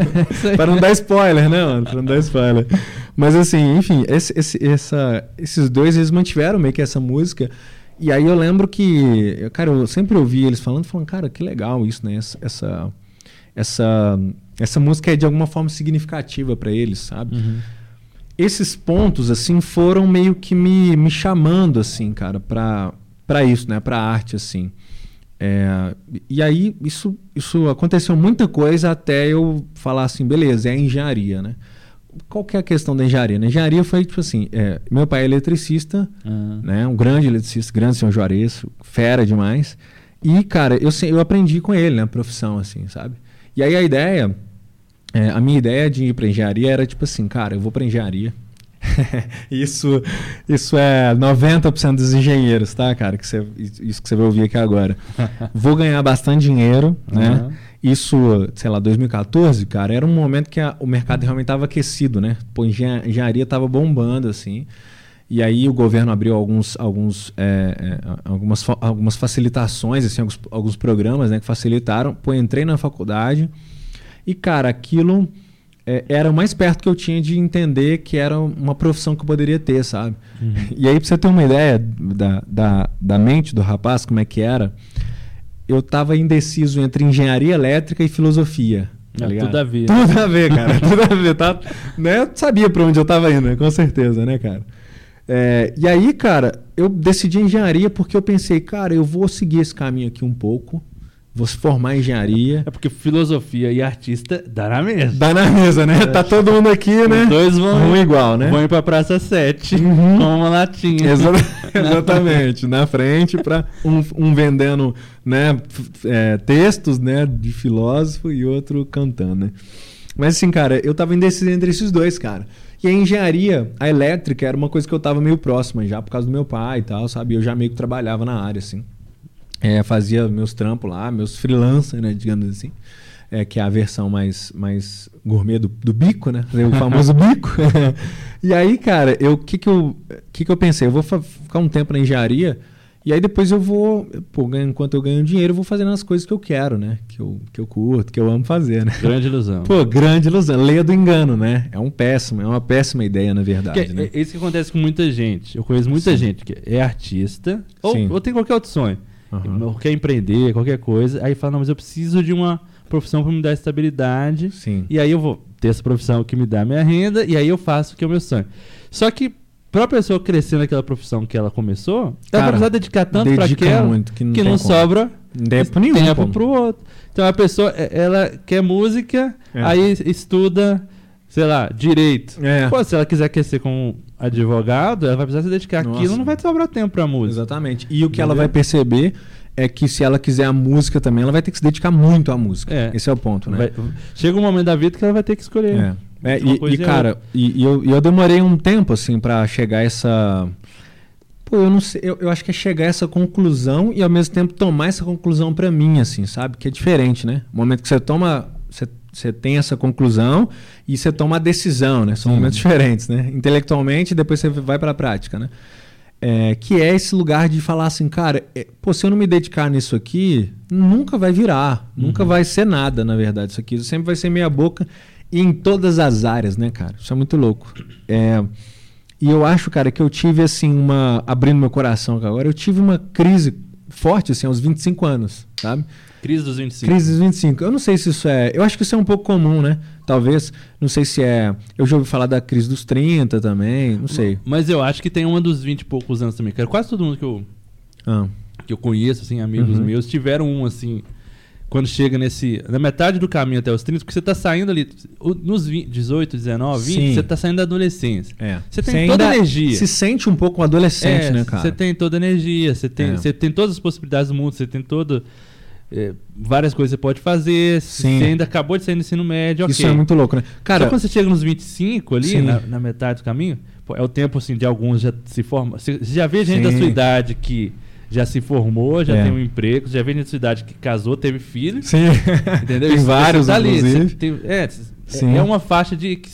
é Para não dar spoiler, né, mano? Para não dar spoiler. Mas assim, enfim, esse, esse, essa, esses dois, eles mantiveram meio que essa música... E aí eu lembro que, cara, eu sempre ouvi eles falando, falando, cara, que legal isso, né? Essa, essa, essa, música é de alguma forma significativa para eles, sabe? Uhum. Esses pontos, assim, foram meio que me, me chamando, assim, cara, para para isso, né? Para arte, assim. É, e aí isso, isso aconteceu muita coisa até eu falar assim, beleza, é engenharia, né? qual que é a questão da engenharia? Na engenharia foi tipo assim, é, meu pai é eletricista, uhum. né, um grande eletricista, grande senhor Juarez, fera demais. E, cara, eu, eu aprendi com ele, né, a profissão, assim, sabe? E aí a ideia, é, a minha ideia de ir para engenharia era tipo assim, cara, eu vou para engenharia. isso, isso é 90% dos engenheiros, tá, cara? Que você, isso que você vai ouvir aqui agora. vou ganhar bastante dinheiro, né? Uhum. Isso, sei lá, 2014, cara, era um momento que a, o mercado realmente estava aquecido, né? Pô, engenharia estava bombando, assim. E aí o governo abriu alguns, alguns, é, é, algumas, algumas facilitações, assim, alguns, alguns programas né, que facilitaram. Pô, entrei na faculdade e, cara, aquilo é, era o mais perto que eu tinha de entender que era uma profissão que eu poderia ter, sabe? Uhum. E aí, pra você ter uma ideia da, da, da mente do rapaz, como é que era eu estava indeciso entre engenharia elétrica e filosofia. Tá é, tudo a ver. Tudo a ver, cara. tudo a ver. Tá, né? Eu sabia para onde eu estava indo, com certeza, né, cara? É, e aí, cara, eu decidi engenharia porque eu pensei, cara, eu vou seguir esse caminho aqui um pouco vou se formar em engenharia. É porque filosofia e artista dá na mesa. Dá na mesa, né? É. Tá todo mundo aqui, né? Os dois vão, um igual, né? Vão ir pra Praça 7 uhum. com uma latinha. Exa exatamente. na frente, para um, um, vendendo né, é, textos né, de filósofo e outro cantando, né? Mas assim, cara, eu tava indeciso entre esses dois, cara. E a engenharia, a elétrica, era uma coisa que eu tava meio próxima já, por causa do meu pai e tal, sabe? Eu já meio que trabalhava na área, assim. É, fazia meus trampos lá, meus freelancers, né, digamos assim. É, que é a versão mais, mais gourmet do, do bico, né? O famoso bico. e aí, cara, eu que que eu que que eu pensei? Eu vou ficar um tempo na engenharia E aí depois eu vou, pô, enquanto eu ganho dinheiro, eu vou fazendo as coisas que eu quero, né? Que eu, que eu curto, que eu amo fazer, né? Grande ilusão. Pô, grande ilusão. Leia do engano, né? É um péssimo, é uma péssima ideia, na verdade. Né? É isso que acontece com muita gente. Eu conheço muita Sim. gente que é artista ou, ou, tem qualquer outro sonho. Uhum. Quer empreender, qualquer coisa. Aí fala, não, mas eu preciso de uma profissão para me dar estabilidade. Sim. E aí eu vou ter essa profissão que me dá minha renda e aí eu faço o que é o meu sonho. Só que para a pessoa crescer naquela profissão que ela começou, Cara, ela vai precisar dedicar tanto para aquela muito, que não, que não sobra tempo nenhum tempo para o outro. Então a pessoa é, ela quer música, é. aí estuda, sei lá, direito. É. Pô, se ela quiser crescer como advogado, ela vai precisar se dedicar Nossa. àquilo, não vai sobrar tempo para música. Exatamente. E o que Entendeu? ela vai perceber é que se ela quiser a música também, ela vai ter que se dedicar muito à música. É. Esse é o ponto, né? Vai, chega um momento da vida que ela vai ter que escolher. É. É, e, e cara, e, e, eu, eu demorei um tempo assim para chegar a essa. Pô, eu não sei, eu, eu acho que é chegar a essa conclusão e ao mesmo tempo tomar essa conclusão para mim, assim, sabe? Que é diferente, né? O momento que você toma. Você, você tem essa conclusão e você toma a decisão, né? São Sim. momentos diferentes, né? Intelectualmente, depois você vai para a prática, né? É, que é esse lugar de falar assim, cara, é, pô, se eu não me dedicar nisso aqui, nunca vai virar, uhum. nunca vai ser nada, na verdade, isso aqui. Sempre vai ser meia boca e em todas as áreas, né, cara? Isso é muito louco. É, e eu acho, cara, que eu tive, assim, uma. Abrindo meu coração agora, eu tive uma crise forte, assim, aos 25 anos, sabe? Crise dos 25. Crise dos 25. Eu não sei se isso é. Eu acho que isso é um pouco comum, né? Talvez. Não sei se é. Eu já ouvi falar da crise dos 30 também. Não sei. Mas eu acho que tem uma dos 20 e poucos anos também. Cara, quase todo mundo que eu. Ah. Que eu conheço, assim, amigos uhum. meus, tiveram um, assim quando chega nesse. Na metade do caminho até os 30, porque você está saindo ali. Nos 20, 18, 19, 20, Sim. você está saindo da adolescência. É. Você tem você toda a energia. Se sente um pouco um adolescente, é, né, cara? Você tem toda a energia, você tem, é. você tem todas as possibilidades do mundo, você tem todo. É, várias coisas você pode fazer. Sim. Você ainda acabou de sair do ensino médio. Okay. Isso é muito louco, né? Cara, Só quando você chega nos 25 ali, na, na, metade do caminho, pô, é o tempo assim, de alguns já se formam. Você já vê gente Sim. da sua idade que já se formou, já é. tem um emprego, já veio na cidade que casou, teve filho. Sim. Entendeu? tem Isso, vários, tá ali. Tem, é, Sim. é uma faixa de. Que,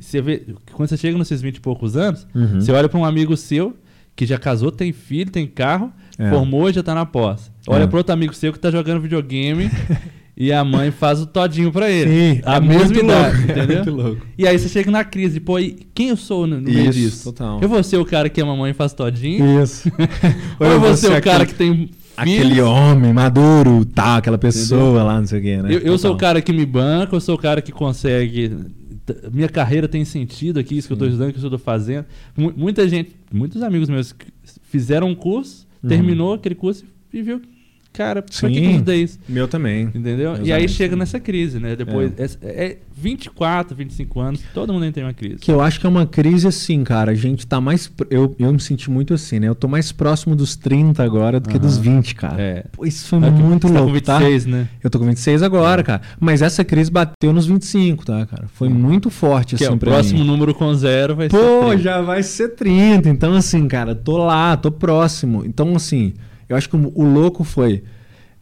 você vê, quando você chega nesses 20 e poucos anos, uhum. você olha para um amigo seu que já casou, tem filho, tem carro, é. formou e já está na pós. Olha é. para outro amigo seu que está jogando videogame e a mãe faz o todinho pra ele. Sim, a é mesma idade, louco. entendeu? É muito louco. E aí você chega na crise, pô, e quem eu sou no, no meio disso? Total. Eu vou ser o cara que a mamãe faz todinho? Isso. Ou eu vou ser o cara que tem Aquele homem maduro, tal, aquela pessoa entendeu? lá, não sei o quê, né? Eu, eu sou o cara que me banca, eu sou o cara que consegue minha carreira tem sentido aqui, isso Sim. que eu estou estudando, isso que eu estou fazendo. muita gente, muitos amigos meus fizeram um curso, uhum. terminou aquele curso e viu cara, por que, isso? Meu também. Entendeu? e aí chega nessa crise, né? Depois, é. É, é 24, 25 anos, todo mundo tem uma crise. Que eu acho que é uma crise assim, cara. A gente tá mais. Eu, eu me senti muito assim, né? Eu tô mais próximo dos 30 agora do que dos 20, cara. É. Pô, isso foi é muito louco. Tá com 26, tá? né? Eu tô com 26 agora, é. cara. Mas essa crise bateu nos 25, tá, cara? Foi hum. muito forte, que assim, é, o próximo mim. número com zero vai Pô, ser. Pô, já vai ser 30. Então, assim, cara, tô lá, tô próximo. Então, assim, eu acho que o, o louco foi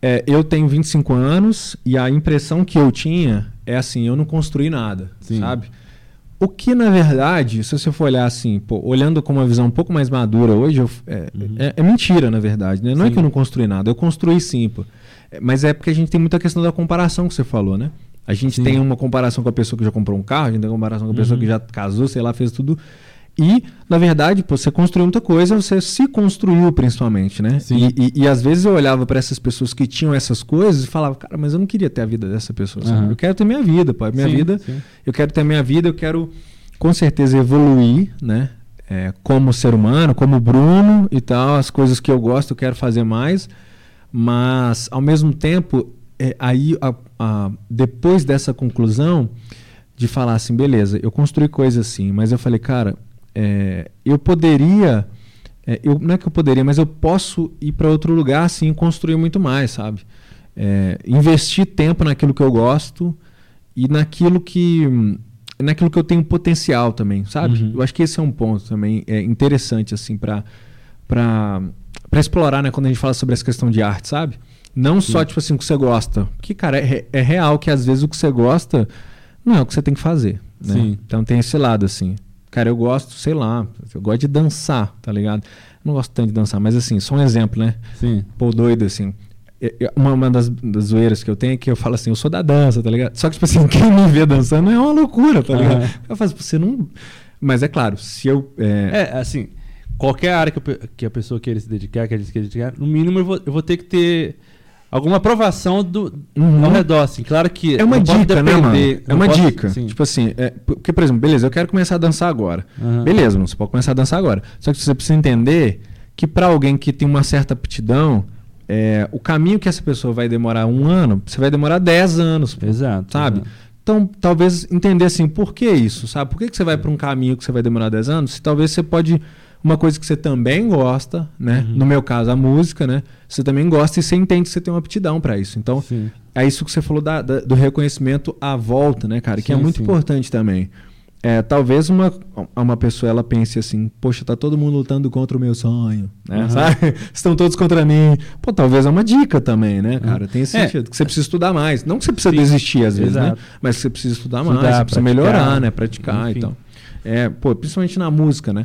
é, eu tenho 25 anos e a impressão que eu tinha é assim, eu não construí nada, Sim. sabe? O que, na verdade, se você for olhar assim, pô, olhando com uma visão um pouco mais madura hoje, eu, é, uhum. é, é, mentira, na verdade. Né? Não sim. é que eu não construí nada, eu construí sim, pô. É, mas é porque a gente tem muita questão da comparação que você falou, né? A gente sim. tem uma comparação com a pessoa que já comprou um carro, a gente tem uma comparação com a pessoa uhum. que já casou, sei lá, fez tudo. E, na verdade, pô, você construiu muita coisa, você se construiu principalmente, né? E, e, e às vezes eu olhava para essas pessoas que tinham essas coisas e falava, cara, mas eu não queria ter a vida dessa pessoa. Uhum. Eu quero ter minha vida, pô. Minha sim, vida, sim. eu quero ter minha vida, eu quero com certeza evoluir, né? É, como ser humano, como Bruno e tal, as coisas que eu gosto, eu quero fazer mais. Mas, ao mesmo tempo, é, aí, a, a, depois dessa conclusão, de falar assim, beleza, eu construí coisas assim, mas eu falei, cara, é, eu poderia, é, eu, não é que eu poderia, mas eu posso ir para outro lugar assim e construir muito mais, sabe? É, investir tempo naquilo que eu gosto e naquilo que naquilo que eu tenho potencial também, sabe? Uhum. Eu acho que esse é um ponto também é interessante assim para para explorar, né, quando a gente fala sobre essa questão de arte, sabe? Não Sim. só tipo assim o que você gosta, porque cara é, é real que às vezes o que você gosta não é o que você tem que fazer, né? Então tem esse lado assim. Cara, eu gosto, sei lá, eu gosto de dançar, tá ligado? não gosto tanto de dançar, mas assim, só um exemplo, né? Sim. Pô, doido, assim. Uma, uma das, das zoeiras que eu tenho é que eu falo assim, eu sou da dança, tá ligado? Só que, tipo assim, quem me vê dançando é uma loucura, tá ligado? Uhum. Eu faço, você não. Mas é claro, se eu. É, é assim, qualquer área que, eu, que, a pessoa queira se dedicar, quer se dedicar, no mínimo eu vou, eu vou ter que ter alguma aprovação do, uhum. ao redor, assim. Claro que. É uma dica, né, mano? É uma posso, dica. Sim. Tipo assim, é, porque, por exemplo, beleza, eu quero começar a dançar agora. Uhum. Beleza, você pode começar a dançar agora. Só que você precisa entender que para alguém que tem uma certa aptidão é, o caminho que essa pessoa vai demorar um ano, você vai demorar 10 anos. Exato. Sabe? Exato. Então, talvez entender assim, por que isso? Sabe? Por que, que você vai para um caminho que você vai demorar 10 anos? Se talvez você pode. Uma coisa que você também gosta, né? Uhum. No meu caso, a música, né? Você também gosta e você entende que você tem uma aptidão para isso. Então, sim. é isso que você falou da, da, do reconhecimento à volta, né, cara? Que é sim, é muito sim. importante também. É, talvez uma, uma pessoa ela pense assim, poxa, tá todo mundo lutando contra o meu sonho, né? Uhum. Sabe? Estão todos contra mim. Pô, talvez é uma dica também, né, cara? Tem esse é. sentido. Que você precisa estudar mais. Não que você precisa Sim. desistir às vezes, né? Exato. né? Mas que você precisa estudar, estudar mais, você precisa melhorar, né? Praticar Enfim. e tal. É, pô, principalmente na música, né?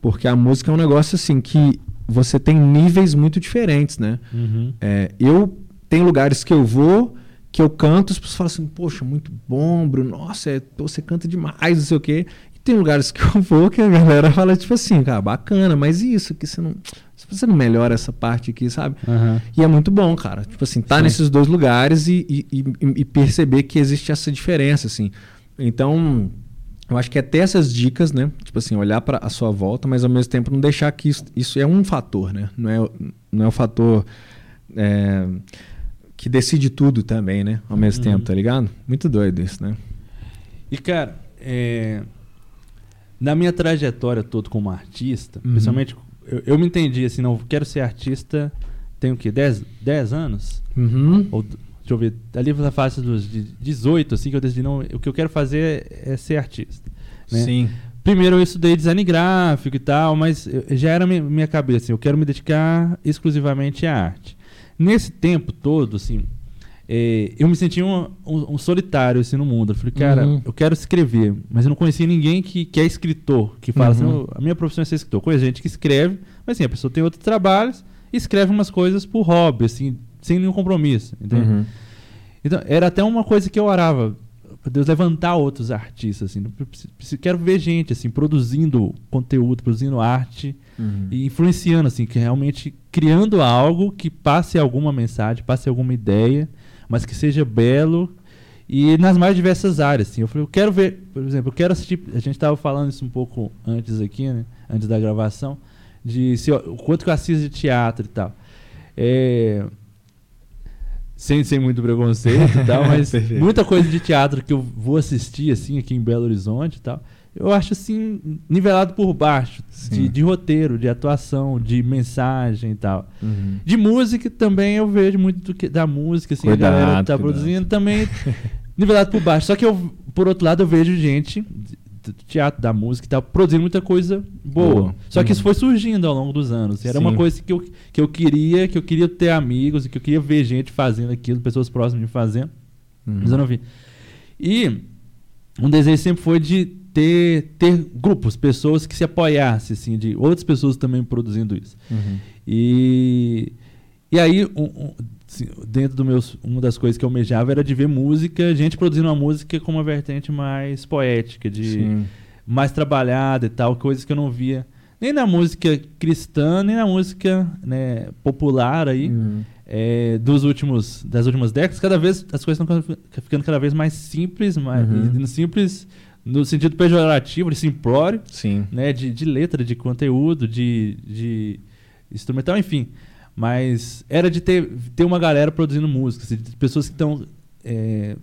Porque a música é um negócio assim que você tem níveis muito diferentes, né? Uhum. É, eu tenho lugares que eu vou que eu canto, as pessoas falam assim, poxa, muito bom, Bruno, nossa, é, você canta demais, não sei o quê. E tem lugares que eu vou que a galera fala, tipo assim, cara, bacana, mas isso, que você não. Você não melhora essa parte aqui, sabe? Uhum. E é muito bom, cara. Tipo assim, tá Sim. nesses dois lugares e, e, e, e, perceber que existe essa diferença, assim. Então, eu acho que é ter essas dicas, né? Tipo assim, olhar para a sua volta, mas ao mesmo tempo não deixar que isso, isso é um fator, né? Não é, não é o fator. É, que decide tudo também, né? Ao mesmo uhum. tempo, tá ligado? Muito doido isso, né? E, cara, é... na minha trajetória toda como artista, uhum. principalmente, eu, eu, me entendi assim, não quero ser artista, tenho o quê? 10 anos? Uhum. Ou, deixa eu ver, ali na fase dos 18, assim, que eu decidi, não, o que eu quero fazer é ser artista. Né? Sim. Primeiro eu estudei design gráfico e tal, mas eu, já era minha, minha cabeça, assim, eu quero me dedicar exclusivamente à arte. Nesse tempo todo, assim, é, eu me sentia um, um, um, solitário assim, no mundo. Eu falei, cara, uhum. eu quero escrever, mas eu não conhecia ninguém que, que é escritor, que fala assim, uhum. assim, a minha profissão é ser escritor. Conheço gente que escreve, mas assim, a pessoa tem outros trabalhos e escreve umas coisas por hobby, assim, sem nenhum compromisso. Uhum. Então, era até uma coisa que eu orava para Deus levantar outros artistas, assim. Quero ver gente, assim, produzindo conteúdo, produzindo arte uhum. e influenciando, assim, que realmente criando algo que passe alguma mensagem, passe alguma ideia, mas que seja belo e nas mais diversas áreas, assim. Eu falei, eu quero ver, por exemplo, eu quero assistir. A gente estava falando isso um pouco antes aqui, né? Antes da gravação, de se, o quanto que eu assisto de teatro e tal. É, sem ser muito preconceito e tal, mas muita coisa de teatro que eu vou assistir, assim, aqui em Belo Horizonte e tal eu acho assim, nivelado por baixo, de, de, roteiro, de atuação, de mensagem e tal. Uhum. De música também eu vejo muito que, da música, assim, cuidado, a galera que tá cuidado. produzindo também nivelado por baixo. Só que eu, por outro lado, eu vejo gente do teatro, da música e tal, produzindo muita coisa boa. boa. Só que uhum. isso foi surgindo ao longo dos anos. Era Sim. uma coisa que eu, que eu queria, que eu queria ter amigos e que eu queria ver gente fazendo aquilo, pessoas próximas de fazendo. Uhum. Mas eu não vi. E um desejo sempre foi de ter, ter grupos, pessoas que se apoiassem, assim, de outras pessoas também produzindo isso. Uhum. E, e aí, um, um, dentro do meus, uma das coisas que eu almejava era de ver música, gente produzindo uma música com uma vertente mais poética, de Sim. mais trabalhada e tal, coisas que eu não via nem na música cristã, nem na música né, popular aí. Uhum. É, dos últimos, das últimas décadas, cada vez as coisas estão ficando cada vez mais simples, mais uhum. simples no sentido pejorativo, de simplório, Sim. Né, de, de letra, de conteúdo, de, de instrumental, enfim. Mas era de ter, ter uma galera produzindo música, assim, de pessoas que estão é,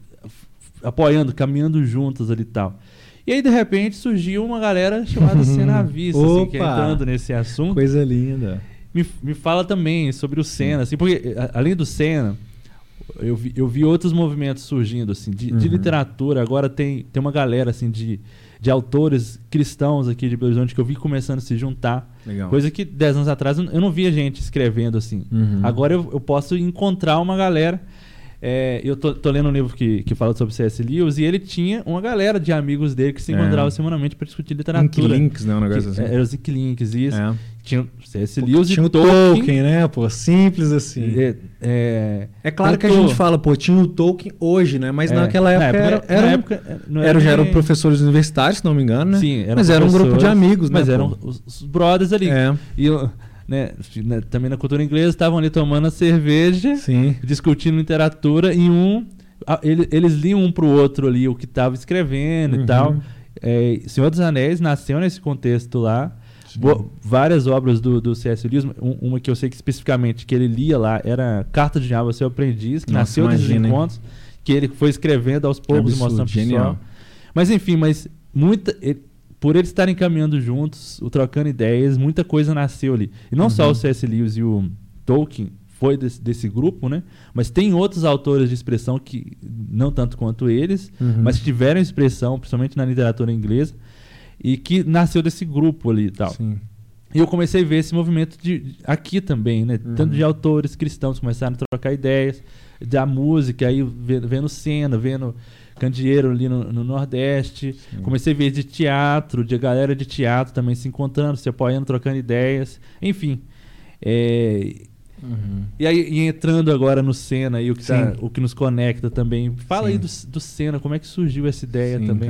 apoiando, caminhando juntas ali e tal. E aí, de repente, surgiu uma galera chamada Cena Vista, assim, que é entrando nesse assunto. Coisa linda. Me, me fala também sobre o Senna, assim, porque além do Senna, eu vi, eu vi outros movimentos surgindo, assim, de, uhum. de, literatura. Agora tem, tem uma galera, assim, de, de autores cristãos aqui de Belo Horizonte que eu vi começando a se juntar. Legal. Coisa que dez anos atrás eu não via gente escrevendo assim. Uhum. Agora eu, eu posso encontrar uma galera. É, eu tô, tô, lendo um livro que, que fala sobre C.S. Lewis e ele tinha uma galera de amigos dele que se é. encontravam semanalmente para discutir literatura. Links, né? Um negócio que, assim. É, os links, isso. É. tinha C.S. Lewis tinha e Tolkien, Tolkien, né? Pô, simples assim. É, é, é claro que a gente fala, pô, tinha o Tolkien hoje, né? Mas é, naquela época, na época, era, era, época, não era, era já eram professores universitários, se não me engano, né? Sim, eram mas era um grupo de amigos, né? Mas eram os, os, brothers ali. É. E né, também na cultura inglesa estavam ali tomando a cerveja, Sim. discutindo literatura e um eles, eles liam um pro outro ali o que estava escrevendo uhum. e tal. É, Senhor dos Anéis nasceu nesse contexto lá. Boa, várias obras do, do C.S. Lewis, um, uma que eu sei que especificamente que ele lia lá era Carta de Diabo, seu aprendiz, que Nossa, nasceu desses encontros, que ele foi escrevendo aos poucos Absurdo, mostrando genial. Mas enfim, mas muita ele, por eles estarem caminhando juntos, o trocando ideias, muita coisa nasceu ali. E não uhum. só o C.S. Lewis e o Tolkien foi desse, desse, grupo, né? Mas tem outros autores de expressão que não tanto quanto eles, uhum. mas tiveram expressão, principalmente na literatura inglesa e que nasceu desse grupo ali e tal. Sim. E eu comecei a ver esse movimento de, aqui também, né? Uhum. Tanto de autores cristãos começaram a trocar ideias, da música, aí vendo cena, vendo candeeiro ali no, no Nordeste. Sim. Comecei a ver de teatro, de galera de teatro também se encontrando, se apoiando, trocando ideias. Enfim. É, uhum. E aí, e entrando agora no Senna e o que, tá, o que nos conecta também. Fala Sim. aí do, do Senna, como é que surgiu essa ideia Sim, também?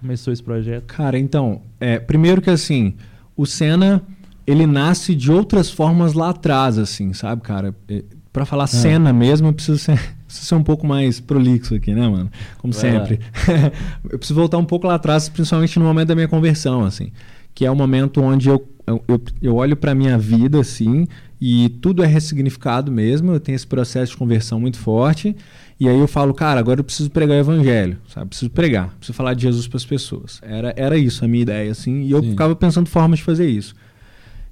Começou esse projeto? Cara, então, é, primeiro que assim, o Senna, ele nasce de outras formas lá atrás, assim, sabe, cara? É, para falar é. cena mesmo, eu preciso ser, preciso ser um pouco mais prolixo aqui, né, mano? Como Vai sempre. eu preciso voltar um pouco lá atrás, principalmente no momento da minha conversão, assim. Que é o momento onde eu, eu, eu, eu olho para minha vida, assim, e tudo é ressignificado mesmo. Eu tenho esse processo de conversão muito forte. E aí eu falo, cara, agora eu preciso pregar o evangelho, sabe? Preciso pregar, preciso falar de Jesus para as pessoas. Era, era isso a minha ideia, assim, e eu Sim. ficava pensando formas de fazer isso.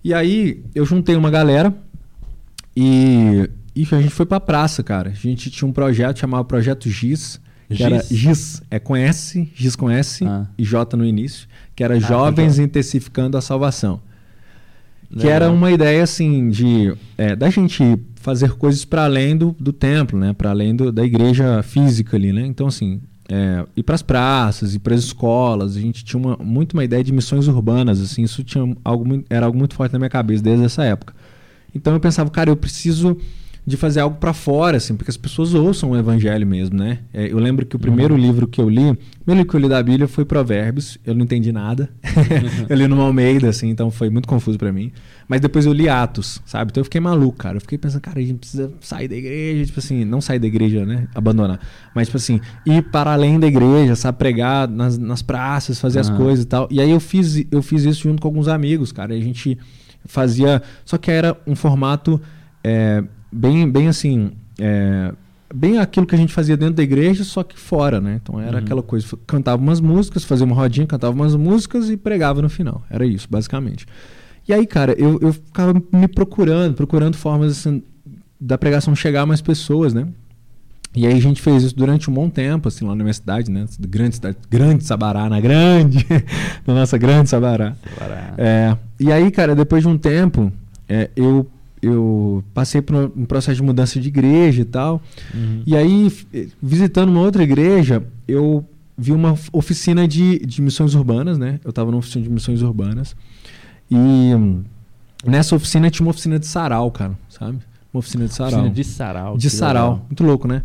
E aí eu juntei uma galera e, e a gente foi pra praça, cara. A gente tinha um projeto chamado Projeto Giz, que Giz? era Giz, é com S, Giz com S ah. e J no início, que era ah, Jovens Intensificando a Salvação. Que era uma ideia assim de é, da gente fazer coisas para além do, do templo, né? Para além do, da igreja física ali, né? Então assim, é, ir para as praças, ir para as escolas, a gente tinha uma, muito uma ideia de missões urbanas, assim, isso tinha algo era algo muito forte na minha cabeça desde essa época. Então eu pensava, cara, eu preciso de fazer algo para fora, assim, porque as pessoas ouçam o evangelho mesmo, né? É, eu lembro que o primeiro uhum. livro que eu li, o primeiro livro que eu li da Bíblia foi Provérbios, eu não entendi nada. eu li no Almeida, assim, então foi muito confuso para mim. Mas depois eu li Atos, sabe? Então eu fiquei maluco, cara. Eu fiquei pensando, cara, a gente precisa sair da igreja, tipo assim, não sair da igreja, né? Abandonar. Mas, tipo assim, ir para além da igreja, sabe? Pregar nas, nas praças, fazer uhum. as coisas e tal. E aí eu fiz, eu fiz isso junto com alguns amigos, cara. E a gente fazia. Só que era um formato. É, bem, bem assim, é, bem aquilo que a gente fazia dentro da igreja, só que fora, né? Então era uhum. aquela coisa, cantava umas músicas, fazia uma rodinha, cantava umas músicas e pregava no final. Era isso, basicamente. E aí, cara, eu, eu ficava me procurando, procurando formas assim, da pregação chegar a mais pessoas, né? E aí a gente fez isso durante um bom tempo, assim, lá na minha cidade, né? Grande cidade, grande Sabará, na grande, na nossa grande Sabará. Sabará. É, e aí, cara, depois de um tempo, é, eu eu passei por um processo de mudança de igreja e tal. Uhum. E aí, visitando uma outra igreja, eu vi uma oficina de, de missões urbanas, né? Eu estava numa oficina de missões urbanas. E hum, nessa oficina tinha uma oficina de sarau, cara, sabe? Uma oficina de sarau. Oficina de sarau. De sarau. Legal. Muito louco, né?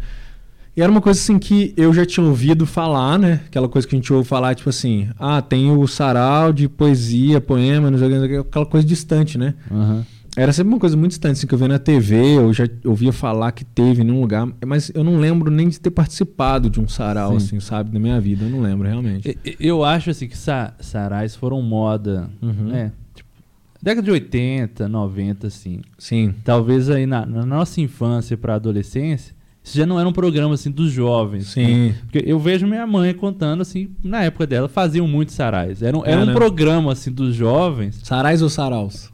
E era uma coisa assim que eu já tinha ouvido falar, né? Aquela coisa que a gente ouve falar, tipo assim, ah, tem o sarau de poesia, poema, não sei, aquela coisa distante, né? Uhum. Era sempre uma coisa muito distante, assim, que eu via na TV, eu já ouvia falar que teve em um lugar, mas eu não lembro nem de ter participado de um sarau, Sim. assim, sabe, na minha vida. Eu não lembro, realmente. Eu acho, assim, que sa sarais foram moda, uhum. né? Tipo, década de 80, 90, assim. Sim. Talvez aí na, na nossa infância para adolescência, isso já não era um programa, assim, dos jovens. Sim. Né? Porque eu vejo minha mãe contando, assim, na época dela, faziam muitos sarais. Era, um, era, era um programa, assim, dos jovens. Sarais ou saraus?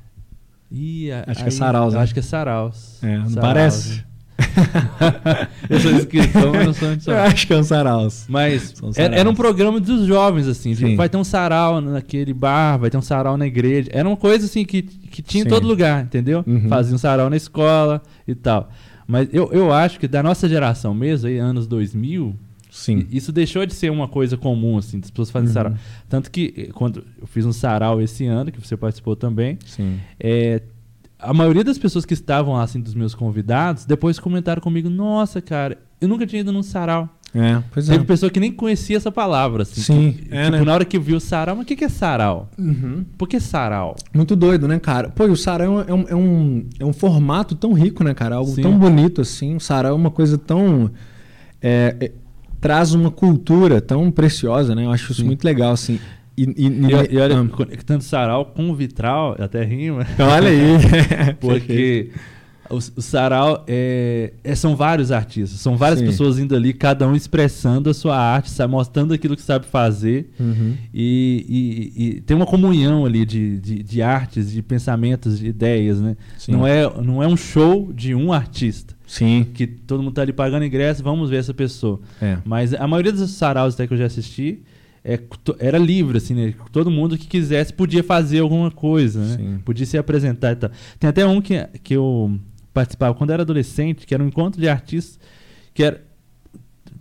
Ih, acho aí, que é Saraus. Né? Acho que é Saraus. É, não Saraus, parece? eu sou escritor, mas não sou de Eu acho que é um Saraus. Mas era, era, um programa dos jovens, assim. Tipo, vai ter um sarau naquele bar, vai ter um sarau na igreja. Era uma coisa assim que, que tinha Sim. em todo lugar, entendeu? Uhum. Fazia um sarau na escola e tal. Mas eu, eu acho que da nossa geração mesmo, aí, anos 2000, Sim. Isso deixou de ser uma coisa comum, assim, das pessoas fazerem uhum. sarau. Tanto que eh, quando eu fiz um sarau esse ano, que você participou também, Sim. É, a maioria das pessoas que estavam lá, assim, dos meus convidados, depois comentaram comigo, nossa, cara, eu nunca tinha ido num sarau. É, pois Teve é. pessoa que nem conhecia essa palavra, assim. Sim, que, é, tipo, né? na hora que viu sarau, mas o que, que é sarau? Uhum. Por que sarau? Muito doido, né, cara? Pô, o sarau é um, é, um, é um formato tão rico, né, cara? Algo Sim. tão bonito assim. O sarau é uma coisa tão. é, é, traz uma cultura tão preciosa, né? Eu acho isso Sim. muito legal, assim. E, e, E, e olha, Ah, conectando sarau com vitral, até rima. olha aí. Porque o, o sarau é, é- são vários artistas, são várias Sim. pessoas indo ali, cada um expressando a sua arte, sabe, mostrando aquilo que sabe fazer. Uhum. E, tem uma comunhão ali de, de, de artes, de pensamentos, de ideias, né? Sim. Não é, não é um show de um artista. Sim. Que todo mundo tá ali pagando ingresso, vamos ver essa pessoa. É. Mas a maioria dos saraus até que eu já assisti é, era livre, assim, né? Todo mundo que quisesse podia fazer alguma coisa, né? Sim. Podia se apresentar e tal. Tem até um que, que eu participava quando era adolescente, que era um encontro de artistas, que era.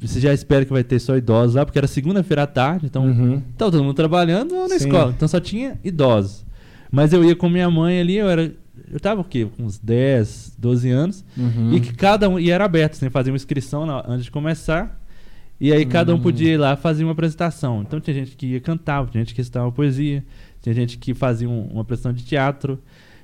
Você já espera que vai ter só idosos lá, porque era segunda-feira à tarde, então Uhum. tava todo mundo trabalhando ou na Sim. escola. Então só tinha idosos. Mas eu ia com minha mãe ali, eu era. Eu tava o quê? Com uns 10, 12 anos. Uhum. E que cada um. E era aberto, você fazia uma inscrição na- antes de começar. E aí cada um Hum. podia ir lá fazer uma apresentação. Então tinha gente que ia cantar, tinha gente que recitava poesia, tinha gente que fazia um- uma apresentação de teatro.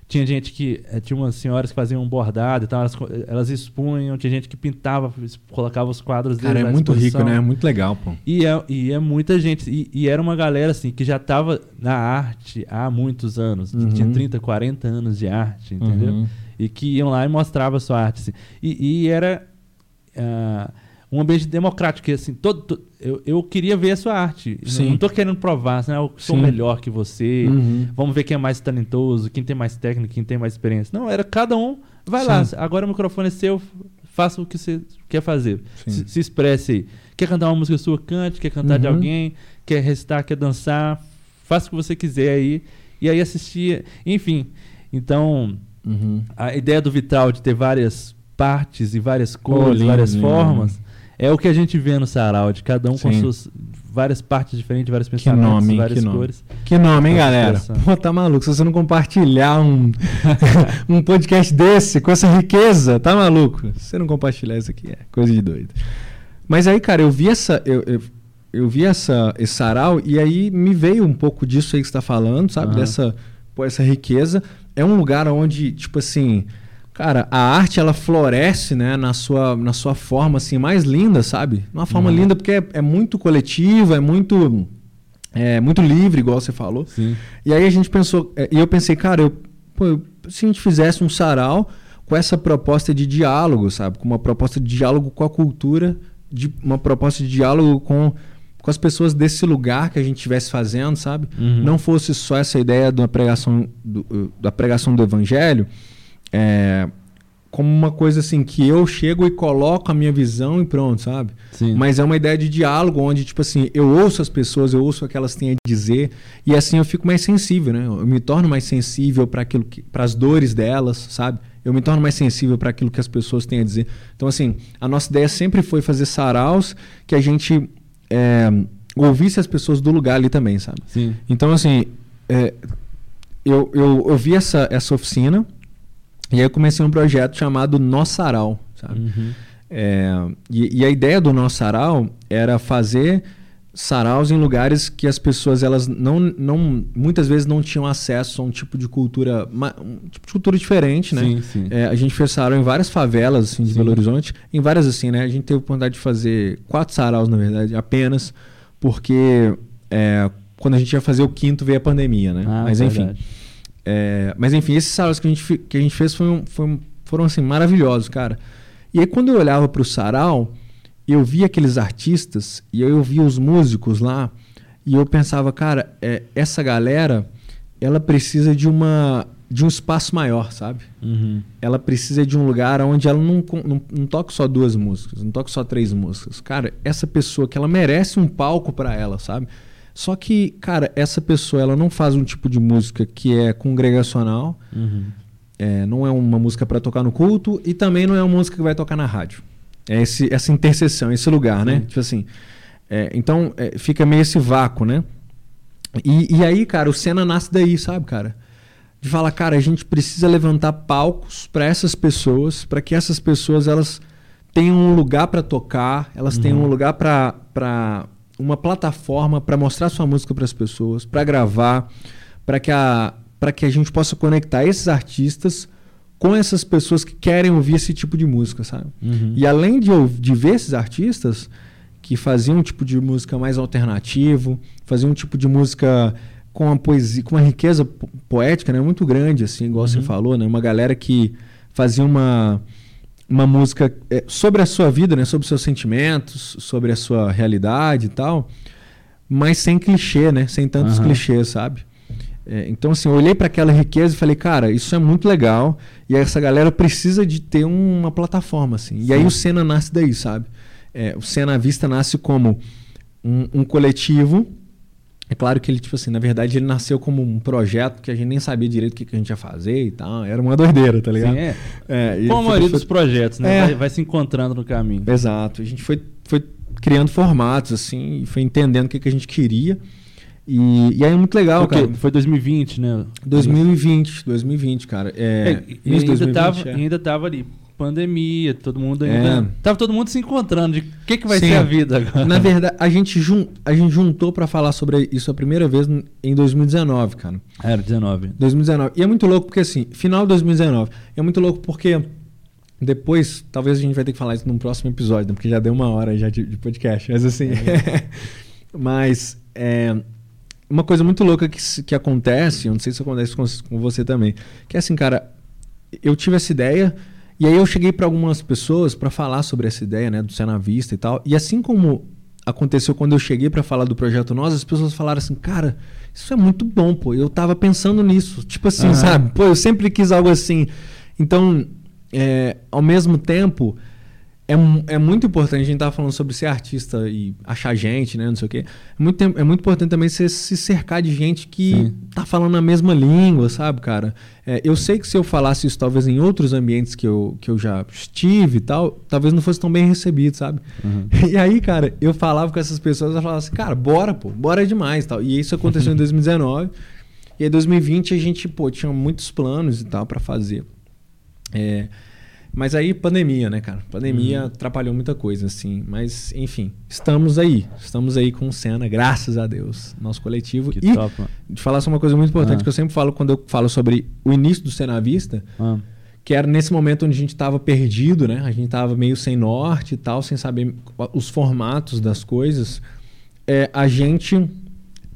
Tinha gente que. eh, tinha umas senhoras que faziam um bordado e tal, elas, co- elas expunham, tinha gente que pintava, colocava os quadros Cara, deles é à muito rico, né? É muito legal, pô. E é, e é muita gente. E, e era uma galera assim que já estava na arte há muitos anos. Uhum. Tinha 30, 40 anos de arte, entendeu? Uhum. E que iam lá e mostravam a sua arte. assim. E, e era ah, um ambiente democrático. Que, assim, todo, to- eu, eu queria ver a sua arte. Sim. Não estou querendo provar, assim, ah, eu sou Sim. melhor que você. Uhum. Vamos ver quem é mais talentoso, quem tem mais técnica, quem tem mais experiência. Não, era cada um. Vai lá, Sim. agora o microfone é seu, faça o que você quer fazer. Se, se expresse aí. Quer cantar uma música sua, cante. Quer cantar de Uhum. alguém, quer recitar, quer dançar. Faça o que você quiser aí. E aí assistir. Enfim. Então, Uhum. a ideia do Vitral de ter várias partes e várias cores, lindo, várias lindo. formas, é o que a gente vê no sarau, de cada um com Sim. suas várias partes diferentes, vários Que pensamentos, nome, hein? várias Que nome. cores. Que nome, hein, Nossa, galera? Pô, tá maluco? Se você não compartilhar um, um podcast desse, com essa riqueza, tá maluco? Se você não compartilhar isso aqui, é coisa de doido. Mas aí, cara, eu vi essa. Eu, eu, eu vi essa, esse sarau e aí me veio um pouco disso aí que você tá falando, sabe? Aham. Dessa pô, essa riqueza. É um lugar onde, tipo assim. Cara, a arte ela floresce, né, na sua, na sua forma assim mais linda, sabe? Uma forma Uhum. linda porque é, é muito coletiva, é muito é muito livre, igual você falou. Sim. E aí a gente pensou, é, e eu pensei, cara, eu, pô, se a gente fizesse um sarau com essa proposta de diálogo, sabe? Com uma proposta de diálogo com a cultura, de uma proposta de diálogo com, com as pessoas desse lugar que a gente estivesse fazendo, sabe? Uhum. Não fosse só essa ideia da pregação do, da pregação do evangelho, é, como uma coisa assim que eu chego e coloco a minha visão e pronto, sabe? Sim. Mas é uma ideia de diálogo onde, tipo assim, eu ouço as pessoas, eu ouço o que elas têm a dizer, e assim eu fico mais sensível, né? Eu me torno mais sensível para aquilo que para as dores delas, sabe? Eu me torno mais sensível para aquilo que as pessoas têm a dizer. Então, assim, a nossa ideia sempre foi fazer saraus que a gente é, ouvisse as pessoas do lugar ali também, sabe? Sim. Então, assim, é, eu, eu, eu vi essa, essa oficina e aí eu comecei um projeto chamado Nosso Sarau, sabe? Uhum. É, e, e a ideia do nosso sarau era fazer saraus em lugares que as pessoas elas não, não muitas vezes não tinham acesso a um tipo de cultura um tipo de cultura diferente né Sim, sim. É, a gente fez sarau em várias favelas assim, de Sim. Belo Horizonte em várias assim né a gente teve a oportunidade de fazer quatro saraus na verdade apenas porque é, quando a gente ia fazer o quinto veio a pandemia né Ah, mas enfim verdade. É, mas enfim, esses saraus que a gente, que a gente fez foi foi um- foram assim, maravilhosos, cara. E aí quando eu olhava pro sarau, eu via aqueles artistas e eu via os músicos lá e eu pensava, cara, é, essa galera, ela precisa de uma de um espaço maior, sabe? Uhum. Ela precisa de um lugar onde ela não, não, não toca só duas músicas, não toca só três músicas. Cara, essa pessoa que ela merece um palco para ela, sabe? Só que, cara, essa pessoa ela não faz um tipo de música que é congregacional, Uhum. é, não é uma música para tocar no culto e também não é uma música que vai tocar na rádio. É esse, essa interseção, esse lugar, né? Tipo assim. É, então é, fica meio esse vácuo, né? E, e aí, cara, o Senna nasce daí, sabe, cara? De falar, cara, a gente precisa levantar palcos para essas pessoas, para que essas pessoas elas tenham um lugar para tocar, elas uhum. tenham um lugar para uma plataforma para mostrar sua música para as pessoas, para gravar, para que a para que a gente possa conectar esses artistas com essas pessoas que querem ouvir esse tipo de música, sabe? Uhum. E além de, de ver esses artistas que faziam um tipo de música mais alternativo, faziam um tipo de música com uma poesia, com uma riqueza poética, né, muito grande, assim, igual uhum. você falou, né, uma galera que fazia uma uma música é, sobre a sua vida, né, sobre os seus sentimentos, sobre a sua realidade e tal, mas sem clichê, né, sem tantos uhum. clichês, sabe? É, então, assim, eu olhei para aquela riqueza e falei, cara, isso é muito legal. E essa galera precisa de ter uma plataforma, assim. Sim. E aí o Senna nasce daí, sabe? É, o Senna à Vista nasce como um, um, coletivo. É claro que ele, tipo assim, na verdade, ele nasceu como um projeto que a gente nem sabia direito o que, que a gente ia fazer e tal. Era uma doideira, tá ligado? Sim, é. é como a maioria foi... dos projetos, né? É. Vai, vai, se encontrando no caminho. Exato. A gente foi, foi criando formatos, assim, e foi entendendo o que, que a gente queria. E, e aí é muito legal, Porque cara. Foi 2020, né? 2020, 2020, cara. É, é e ainda, 2020, tava, é. ainda tava ali, pandemia, todo mundo ainda. É. Tava todo mundo se encontrando de o que, que vai Sim. ser a vida agora. Na verdade, a gente, jun, a gente juntou para falar sobre isso a primeira vez em 2019, cara. Era 19. 2019. E é muito louco porque, assim, final de 2019. É muito louco porque. Depois, talvez a gente vai ter que falar isso num próximo episódio, né? porque já deu uma hora já de, de podcast. Mas assim. É. mas. É, uma coisa muito louca que, que acontece, eu não sei se acontece com, com você também, que é assim, cara, eu tive essa ideia e aí eu cheguei para algumas pessoas para falar sobre essa ideia, né, do Cena Vista e tal. E assim como aconteceu quando eu cheguei para falar do projeto Nós, as pessoas falaram assim, cara, isso é muito bom, pô. Eu tava pensando nisso, tipo assim, uhum. sabe? Pô, eu sempre quis algo assim. Então, é, ao mesmo tempo, é, é muito importante, a gente tava falando sobre ser artista e achar gente, né? Não sei o quê. É muito, é muito importante também você se cercar de gente que Sim. tá falando a mesma língua, sabe, cara? É, eu sei que se eu falasse isso talvez em outros ambientes que eu, que eu já estive e tal, talvez não fosse tão bem recebido, sabe? Uhum. E aí, cara, eu falava com essas pessoas, eu falava assim, cara, bora, pô, bora demais tal. E isso aconteceu em 2019. E em 2020 a gente, pô, tinha muitos planos e tal para fazer. É, mas aí, pandemia, né, cara? Pandemia uhum. atrapalhou muita coisa, assim. Mas, enfim, estamos aí. Estamos aí com o Senna, graças a Deus, nosso coletivo. Que e top, mano. de falar só uma coisa muito importante ah. que eu sempre falo quando eu falo sobre o início do Senna à Vista, ah. que era nesse momento onde a gente estava perdido, né? A gente estava meio sem norte e tal, sem saber os formatos das coisas. É, a gente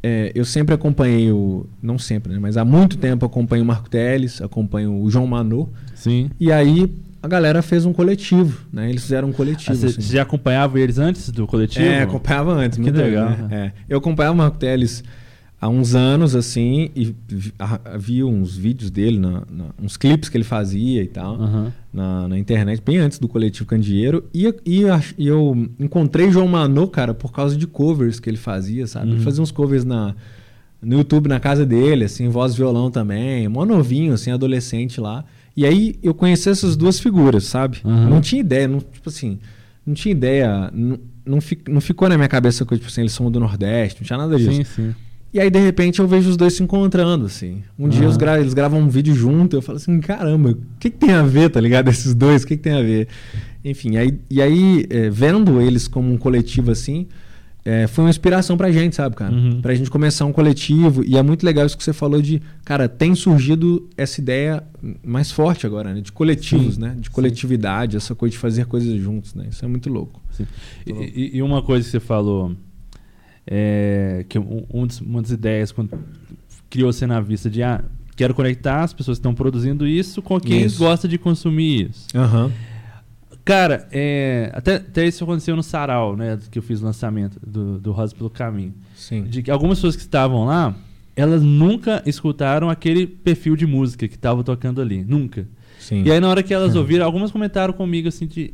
é, eu sempre acompanhei o. Não sempre, né? Mas há muito tempo acompanho o Marco Teles, acompanho o João Manô. Sim. E aí a galera fez um coletivo, né? Eles fizeram um coletivo. Você assim. já acompanhava eles antes do coletivo? É, acompanhava antes. Que muito legal. Né? É. Eu acompanhava o Marco Teles há uns anos, assim, e vi uns vídeos dele, na, na, uns clipes que ele fazia e tal, uhum. na, na, internet, bem antes do coletivo Candeeiro. E, e, e, eu encontrei João Manô, cara, por causa de covers que ele fazia, sabe? Uhum. Ele fazia uns covers na, no YouTube, na casa dele, assim, voz violão também, mó novinho, assim, adolescente lá. E aí eu conheci essas duas figuras, sabe? Uhum. Não tinha ideia, não, tipo assim, não tinha ideia, não, não, não ficou na minha cabeça que tipo assim, eles são do Nordeste, não tinha nada disso. Sim, sim. E aí, de repente, eu vejo os dois se encontrando, assim. Um uhum. dia gra eles gravam um vídeo junto, eu falo assim, caramba, o que, que tem a ver, tá ligado? Esses dois, o que, que tem a ver? Enfim, aí, e aí, é, vendo eles como um coletivo assim, é, foi uma inspiração pra gente, sabe, cara? Uhum. Pra gente começar um coletivo. E é muito legal isso que você falou de, cara, tem surgido essa ideia mais forte agora, né? De coletivos, sim, né? De coletividade, sim. essa coisa de fazer coisas juntos, né? Isso é muito louco. Louco. E, e, uma coisa que você falou, é, que um, um uma das ideias quando criou-se na vista de, ah, quero conectar as pessoas que estão produzindo isso com quem isso. gosta de consumir isso. Aham. Uhum. Cara, é, até, até isso aconteceu no Sarau, né? Que eu fiz o lançamento do, do Rosa pelo Caminho. Sim. De que algumas pessoas que estavam lá, elas nunca escutaram aquele perfil de música que estava tocando ali. Nunca. Sim. E aí, na hora que elas ouviram, algumas comentaram comigo assim de.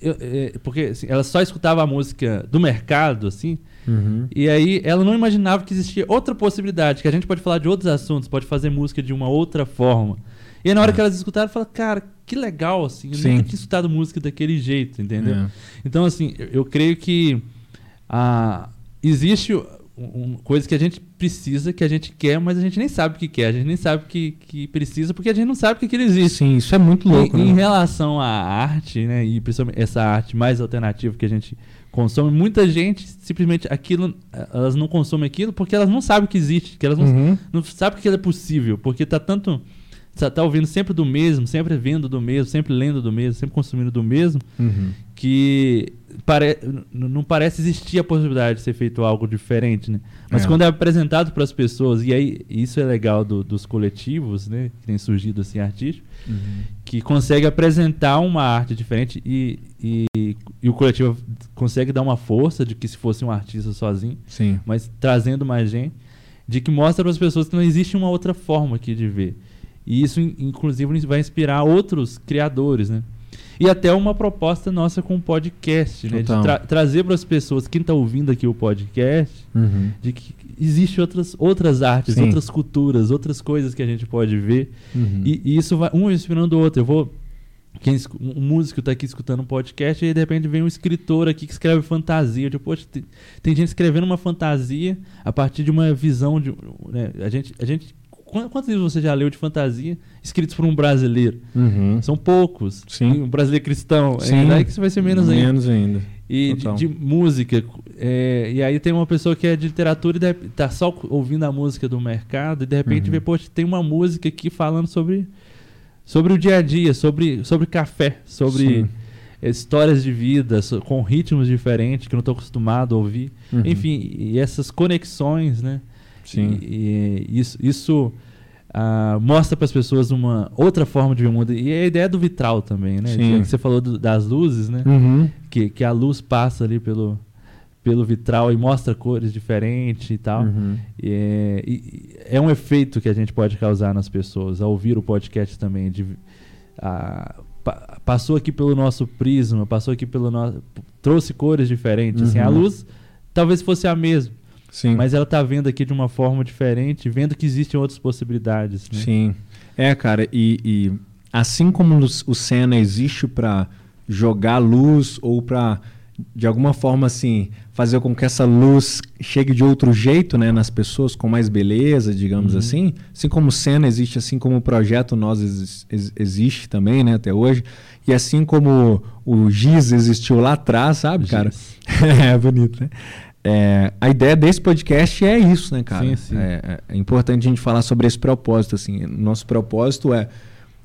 Eu, é, porque assim, ela só escutava a música do mercado, assim. Uhum. E aí ela não imaginava que existia outra possibilidade, que a gente pode falar de outros assuntos, pode fazer música de uma outra forma. E aí, na hora é. que elas escutaram, falaram, cara, que legal, assim. Eu Sim. nunca tinha escutado música daquele jeito, entendeu? É. Então, assim, eu, eu creio que ah, existe um, coisa que a gente precisa, que a gente quer, mas a gente nem sabe o que quer, a gente nem sabe o que, que precisa, porque a gente não sabe o que, que existe. Sim, isso é muito louco. Em, né? em relação à arte, né, e principalmente essa arte mais alternativa que a gente consome, muita gente simplesmente aquilo, elas não consomem aquilo porque elas não sabem que existe, que elas não, uhum. não sabem que é possível, porque tá tanto tá, tá ouvindo sempre do mesmo, sempre vendo do mesmo, sempre lendo do mesmo, sempre consumindo do mesmo, uhum. que pare, não parece existir a possibilidade de ser feito algo diferente, né? Mas é. quando é apresentado para as pessoas, e aí isso é legal do, dos coletivos, né? Que tem surgido assim artístico, uhum. que consegue apresentar uma arte diferente e, e, e, o coletivo consegue dar uma força de que se fosse um artista sozinho, Sim. mas trazendo mais gente, de que mostra para as pessoas que não existe uma outra forma aqui de ver. E isso, inclusive, vai inspirar outros criadores, né? E até uma proposta nossa com o podcast, né? De tra trazer para as pessoas, quem está ouvindo aqui o podcast, uhum. de que existem outras, outras artes, Sim. outras culturas, outras coisas que a gente pode ver. Uhum. E, e, isso vai um inspirando o outro. Eu vou. Quem, um músico está aqui escutando um podcast e de repente vem um escritor aqui que escreve fantasia. Tipo, poxa, tem, tem gente escrevendo uma fantasia a partir de uma visão de. Né? A, gente, a gente Quantos livros você já leu de fantasia escritos por um brasileiro? Uhum. São poucos. Sim. Um brasileiro cristão. Sim. É daí que você vai ser menos ainda. Menos ainda. E de, de, música. É, e aí tem uma pessoa que é de literatura e está só ouvindo a música do mercado e de repente uhum. vê, poxa, tem uma música aqui falando sobre, sobre o dia a dia, sobre, sobre café, sobre Sim. histórias de vida, com ritmos diferentes que eu não estou acostumado a ouvir. Uhum. Enfim, e essas conexões, né? Sim. E, e isso, isso uh, mostra para as pessoas uma outra forma de ver o mundo. E a ideia do vitral também, né? Sim. Você falou do, das luzes, né? Uhum. Que, que a luz passa ali pelo, pelo vitral e mostra cores diferentes e tal. Uhum. E é, e é, um efeito que a gente pode causar nas pessoas ao ouvir o podcast também. De, uh, passou aqui pelo nosso prisma, passou aqui pelo nosso. trouxe cores diferentes. Uhum. Assim, a uhum. luz talvez fosse a mesma. Sim. Mas ela tá vendo aqui de uma forma diferente, vendo que existem outras possibilidades. Né? Sim. É, cara, e, e assim como o Senna existe para jogar luz ou para de alguma forma assim fazer com que essa luz chegue de outro jeito né, nas pessoas com mais beleza digamos uhum. assim assim como o Senna existe assim como o projeto nós ex ex existe também né até hoje e assim como o Giz existiu lá atrás sabe cara é bonito né é, a ideia desse podcast é isso, né, cara? Sim, sim. É, é, importante a gente falar sobre esse propósito. Assim, nosso propósito é,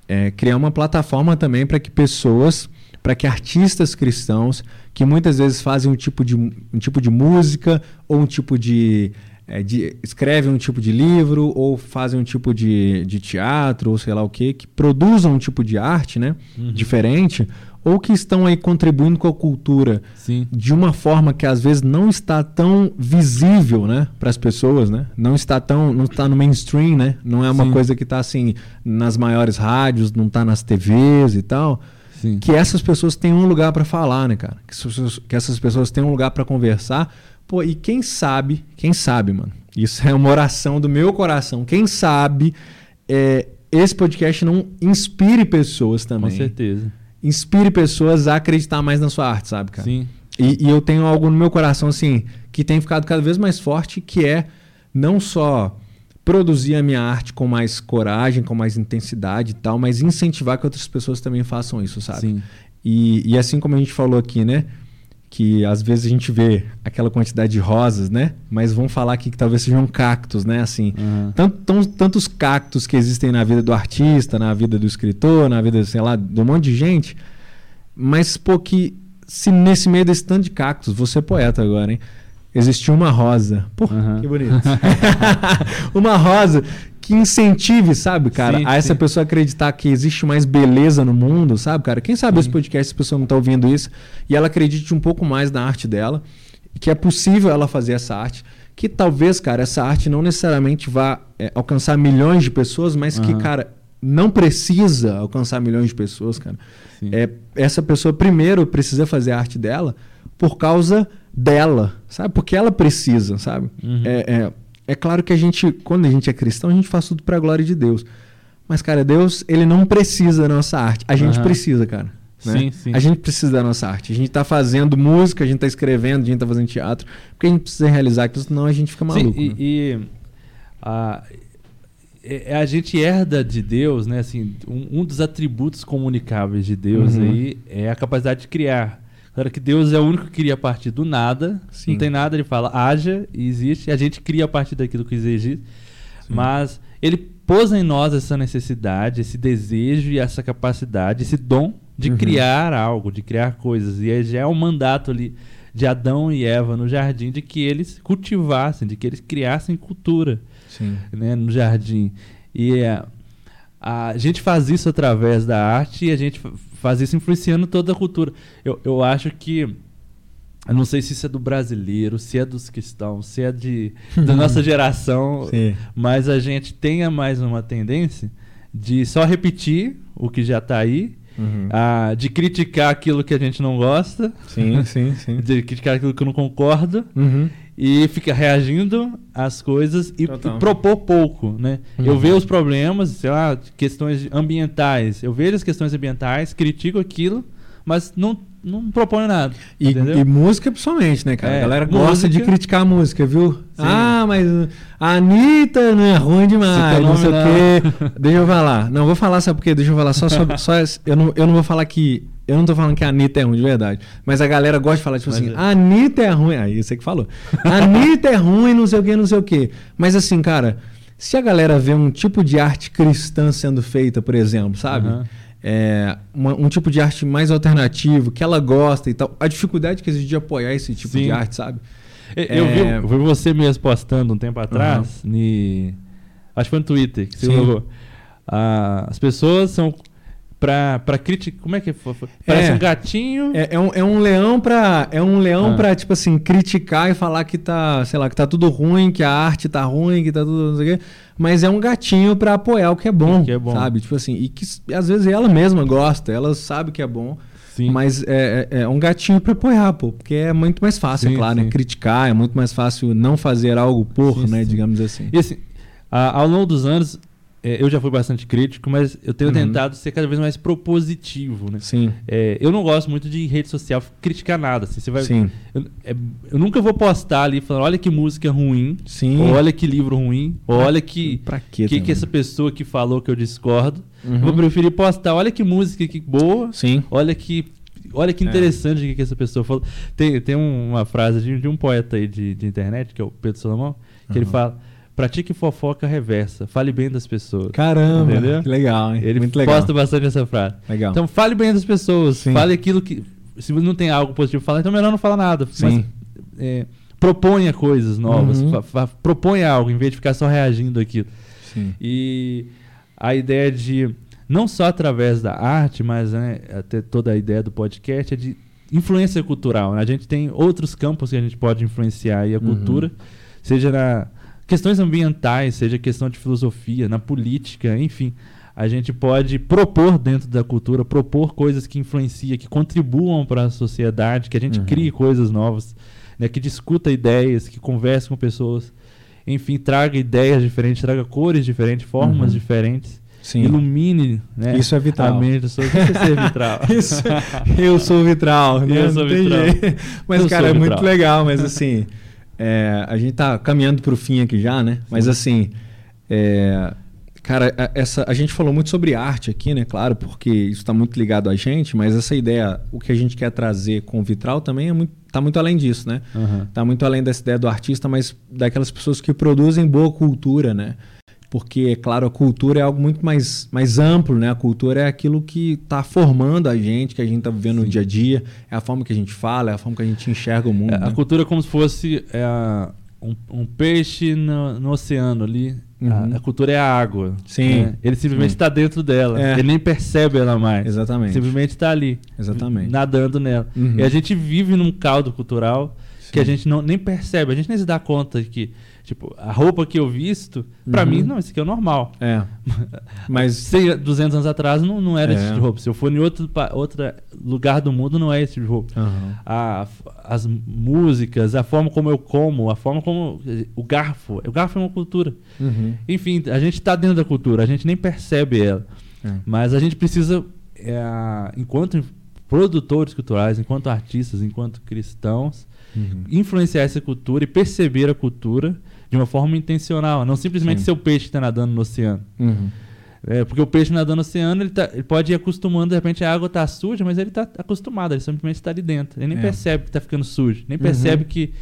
é criar uma plataforma também para que pessoas, para que artistas cristãos, que muitas vezes fazem um tipo de, um tipo de música ou um tipo de, é, de escrevem um tipo de livro ou fazem um tipo de, de teatro ou sei lá o que, que produzam um tipo de arte, né, uhum. diferente ou que estão aí contribuindo com a cultura Sim. de uma forma que às vezes não está tão visível, né, para as pessoas, né? Não está tão, não está no mainstream, né? Não é uma Sim. coisa que está assim nas maiores rádios, não está nas TVs e tal. Sim. Que essas pessoas tenham um lugar para falar, né, cara? Que, que essas pessoas tenham um lugar para conversar. Pô, e quem sabe, quem sabe, mano? Isso é uma oração do meu coração. Quem sabe é, esse podcast não inspire pessoas também. Com certeza inspire pessoas a acreditar mais na sua arte, sabe, cara? Sim. E, e, eu tenho algo no meu coração, assim, que tem ficado cada vez mais forte, que é não só produzir a minha arte com mais coragem, com mais intensidade e tal, mas incentivar que outras pessoas também façam isso, sabe? Sim. E, e assim como a gente falou aqui, né? Que às vezes a gente vê aquela quantidade de rosas, né? Mas vamos falar aqui que talvez sejam cactos, né? Assim, uhum. tanto, tantos cactos que existem na vida do artista, na vida do escritor, na vida, sei lá, de um monte de gente. Mas, pô, que se nesse meio desse tanto de cactos, você é poeta agora, hein? Existiu uma rosa. Pô, uhum. que bonito. uma rosa que incentive, sabe, cara, sim, a essa sim. pessoa acreditar que existe mais beleza no mundo, sabe, cara? Quem sabe sim. esse podcast, a pessoa não está ouvindo isso, e ela acredite um pouco mais na arte dela, que é possível ela fazer essa arte, que talvez, cara, essa arte não necessariamente vá é, alcançar milhões de pessoas, mas uhum. que, cara, não precisa alcançar milhões de pessoas, cara. É, essa pessoa primeiro precisa fazer a arte dela por causa dela, sabe? Porque ela precisa, sabe? Uhum. É, é, é claro que a gente, quando a gente é cristão, a gente faz tudo para a glória de Deus. Mas, cara, Deus, ele não precisa da nossa arte. A gente uhum. precisa, cara. Né? Sim, sim. A gente precisa da nossa arte. A gente está fazendo música, a gente está escrevendo, a gente está fazendo teatro, porque a gente precisa realizar aquilo, senão a gente fica maluco. Sim, e, né? e a, é, a gente herda de Deus, né? Assim, um, um dos atributos comunicáveis de Deus uhum. aí é a capacidade de criar. Claro que Deus é o único que cria a partir do nada. Sim. Não tem nada, ele fala, haja e existe. E a gente cria a partir daquilo que existe. Sim. Mas ele pôs em nós essa necessidade, esse desejo e essa capacidade, esse dom de uhum. criar algo, de criar coisas. E já é um mandato ali de Adão e Eva no jardim de que eles cultivassem, de que eles criassem cultura né, no jardim. E é, a gente faz isso através da arte e a gente faz isso influenciando toda a cultura. Eu, eu acho que eu não sei se isso é do brasileiro, se é dos cristãos, se é de, da nossa geração, Sim. mas a gente tenha mais uma tendência de só repetir o que já está aí Uhum. Ah, de criticar aquilo que a gente não gosta. Sim, sim, sim. De criticar aquilo que eu não concordo. Uhum. E fica reagindo às coisas e, e propor pouco, né? Uhum. Eu vejo os problemas, sei lá, questões ambientais. Eu vejo as questões ambientais, critico aquilo, mas não não propõe nada. E, e, música, principalmente, né, cara? É, a galera música... gosta de criticar a música, viu? Sim. Ah, mas a Anitta não é ruim demais, não sei o quê. Deixa eu falar. Não, vou falar, sabe por quê? Deixa eu falar só sobre. só, eu, não, eu não vou falar que. Eu não tô falando que a Anitta é ruim de verdade. Mas a galera gosta de falar, tipo mas assim, é. a Anitta é ruim. Aí você que falou. A Anitta é ruim, não sei o quê, não sei o quê. Mas assim, cara, se a galera vê um tipo de arte cristã sendo feita, por exemplo, sabe? Uhum é, uma, um tipo de arte mais alternativo, que ela gosta e tal. A dificuldade que existe de apoiar esse tipo Sim. de arte, sabe? Eu, é... vi, eu, vi, você mesmo postando um tempo atrás, uhum. ni, acho que foi no Twitter, que você colocou. Ah, as pessoas são pra, pra criticar. Como é que foi? Parece é, um gatinho. É, é, um, é um leão pra. É um leão ah. pra, tipo assim, criticar e falar que tá, sei lá, que tá tudo ruim, que a arte tá ruim, que tá tudo. Não sei o quê. Mas é um gatinho pra apoiar o que é bom. Que é bom. Sabe? Tipo assim, e que às vezes ela mesma gosta, ela sabe que é bom. Sim. Mas é, é, é, um gatinho para apoiar, pô, porque é muito mais fácil, sim, é claro, né? criticar, é muito mais fácil não fazer algo por, sim, né, digamos assim. E assim, a, ao longo dos anos, é, eu já fui bastante crítico, mas eu tenho uhum. tentado ser cada vez mais propositivo, né? Sim. É, eu não gosto muito de rede social criticar nada. Assim, você vai, Sim. Eu, é, eu, nunca vou postar ali falando, olha que música ruim, Sim. ou olha que livro ruim, ou olha que pra que, que essa pessoa que falou que eu discordo. Uhum. Eu vou preferir postar, olha que música que boa, Sim. olha que olha que é. interessante o que, que essa pessoa falou. Tem, tem uma frase de, de um poeta aí de, de internet, que é o Pedro Salomão, que uhum. ele fala Pratique fofoca reversa. Fale bem das pessoas. Caramba, entendeu? que legal, hein? Ele Muito legal. posta bastante essa frase. Legal. Então, fale bem das pessoas. Sim. Fale aquilo que. Se não tem algo positivo falar, então melhor não falar nada. Sim. Mas, é, proponha coisas novas. Uhum. proponha algo, em vez de ficar só reagindo aquilo. Sim. E a ideia de. Não só através da arte, mas né, até toda a ideia do podcast é de influência cultural. Né? A gente tem outros campos que a gente pode influenciar a cultura, uhum. seja na questões ambientais, seja questão de filosofia, na política, enfim. A gente pode propor dentro da cultura, propor coisas que influenciam, que contribuam para a sociedade, que a gente uhum. crie coisas novas, né, que discuta ideias, que converse com pessoas, enfim, traga ideias diferentes, traga cores diferentes, formas uhum. diferentes. Sim. ilumine né, isso é vitral. a mente Isso é vitral. isso, eu sou vitral. Né? Eu sou vitral. Mas, eu cara, é muito legal. Mas assim, é, a gente tá caminhando para o fim aqui já, né? Mas assim, é, cara, essa, a gente falou muito sobre arte aqui, né? Claro, porque isso está muito ligado a gente, mas essa ideia, o que a gente quer trazer com o Vitral também é muito, tá muito além disso, né? Uhum. Tá muito além dessa ideia do artista, mas daquelas pessoas que produzem boa cultura, né? Porque, é claro, a cultura é algo muito mais, mais amplo, né? A cultura é aquilo que está formando a gente, que a gente está vivendo Sim. no dia a dia, é a forma que a gente fala, é a forma que a gente enxerga o mundo. É, né? A cultura é como se fosse é, um, um, peixe no, no oceano ali. Uhum. A, a, cultura é a água. Sim. Né? Ele simplesmente está dentro dela. É. Ele nem percebe ela mais. Exatamente. Simplesmente está ali. Exatamente. Nadando nela. Uhum. E a gente vive num caldo cultural que a gente não, nem percebe, a gente nem se dá conta que Tipo, a roupa que eu visto, pra uhum. mim, não, isso aqui é o normal. É. Mas. Sei, 200 anos atrás não, não era é. esse tipo de roupa. Se eu for em outro, outro lugar do mundo, não é esse tipo de roupa. Uhum. A, as músicas, a forma como eu como, a forma como. O garfo. O garfo é uma cultura. Uhum. Enfim, a gente está dentro da cultura, a gente nem percebe ela. É. Mas a gente precisa, é, enquanto produtores culturais, enquanto artistas, enquanto cristãos, uhum. influenciar essa cultura e perceber a cultura de uma forma intencional, não simplesmente Sim. ser o peixe que está nadando no oceano. Uhum. É, porque o peixe nadando no oceano, ele, tá, ele pode ir acostumando, de repente a água está suja, mas ele está acostumado, ele simplesmente está ali dentro. Ele nem é. percebe que está ficando sujo, nem uhum. percebe que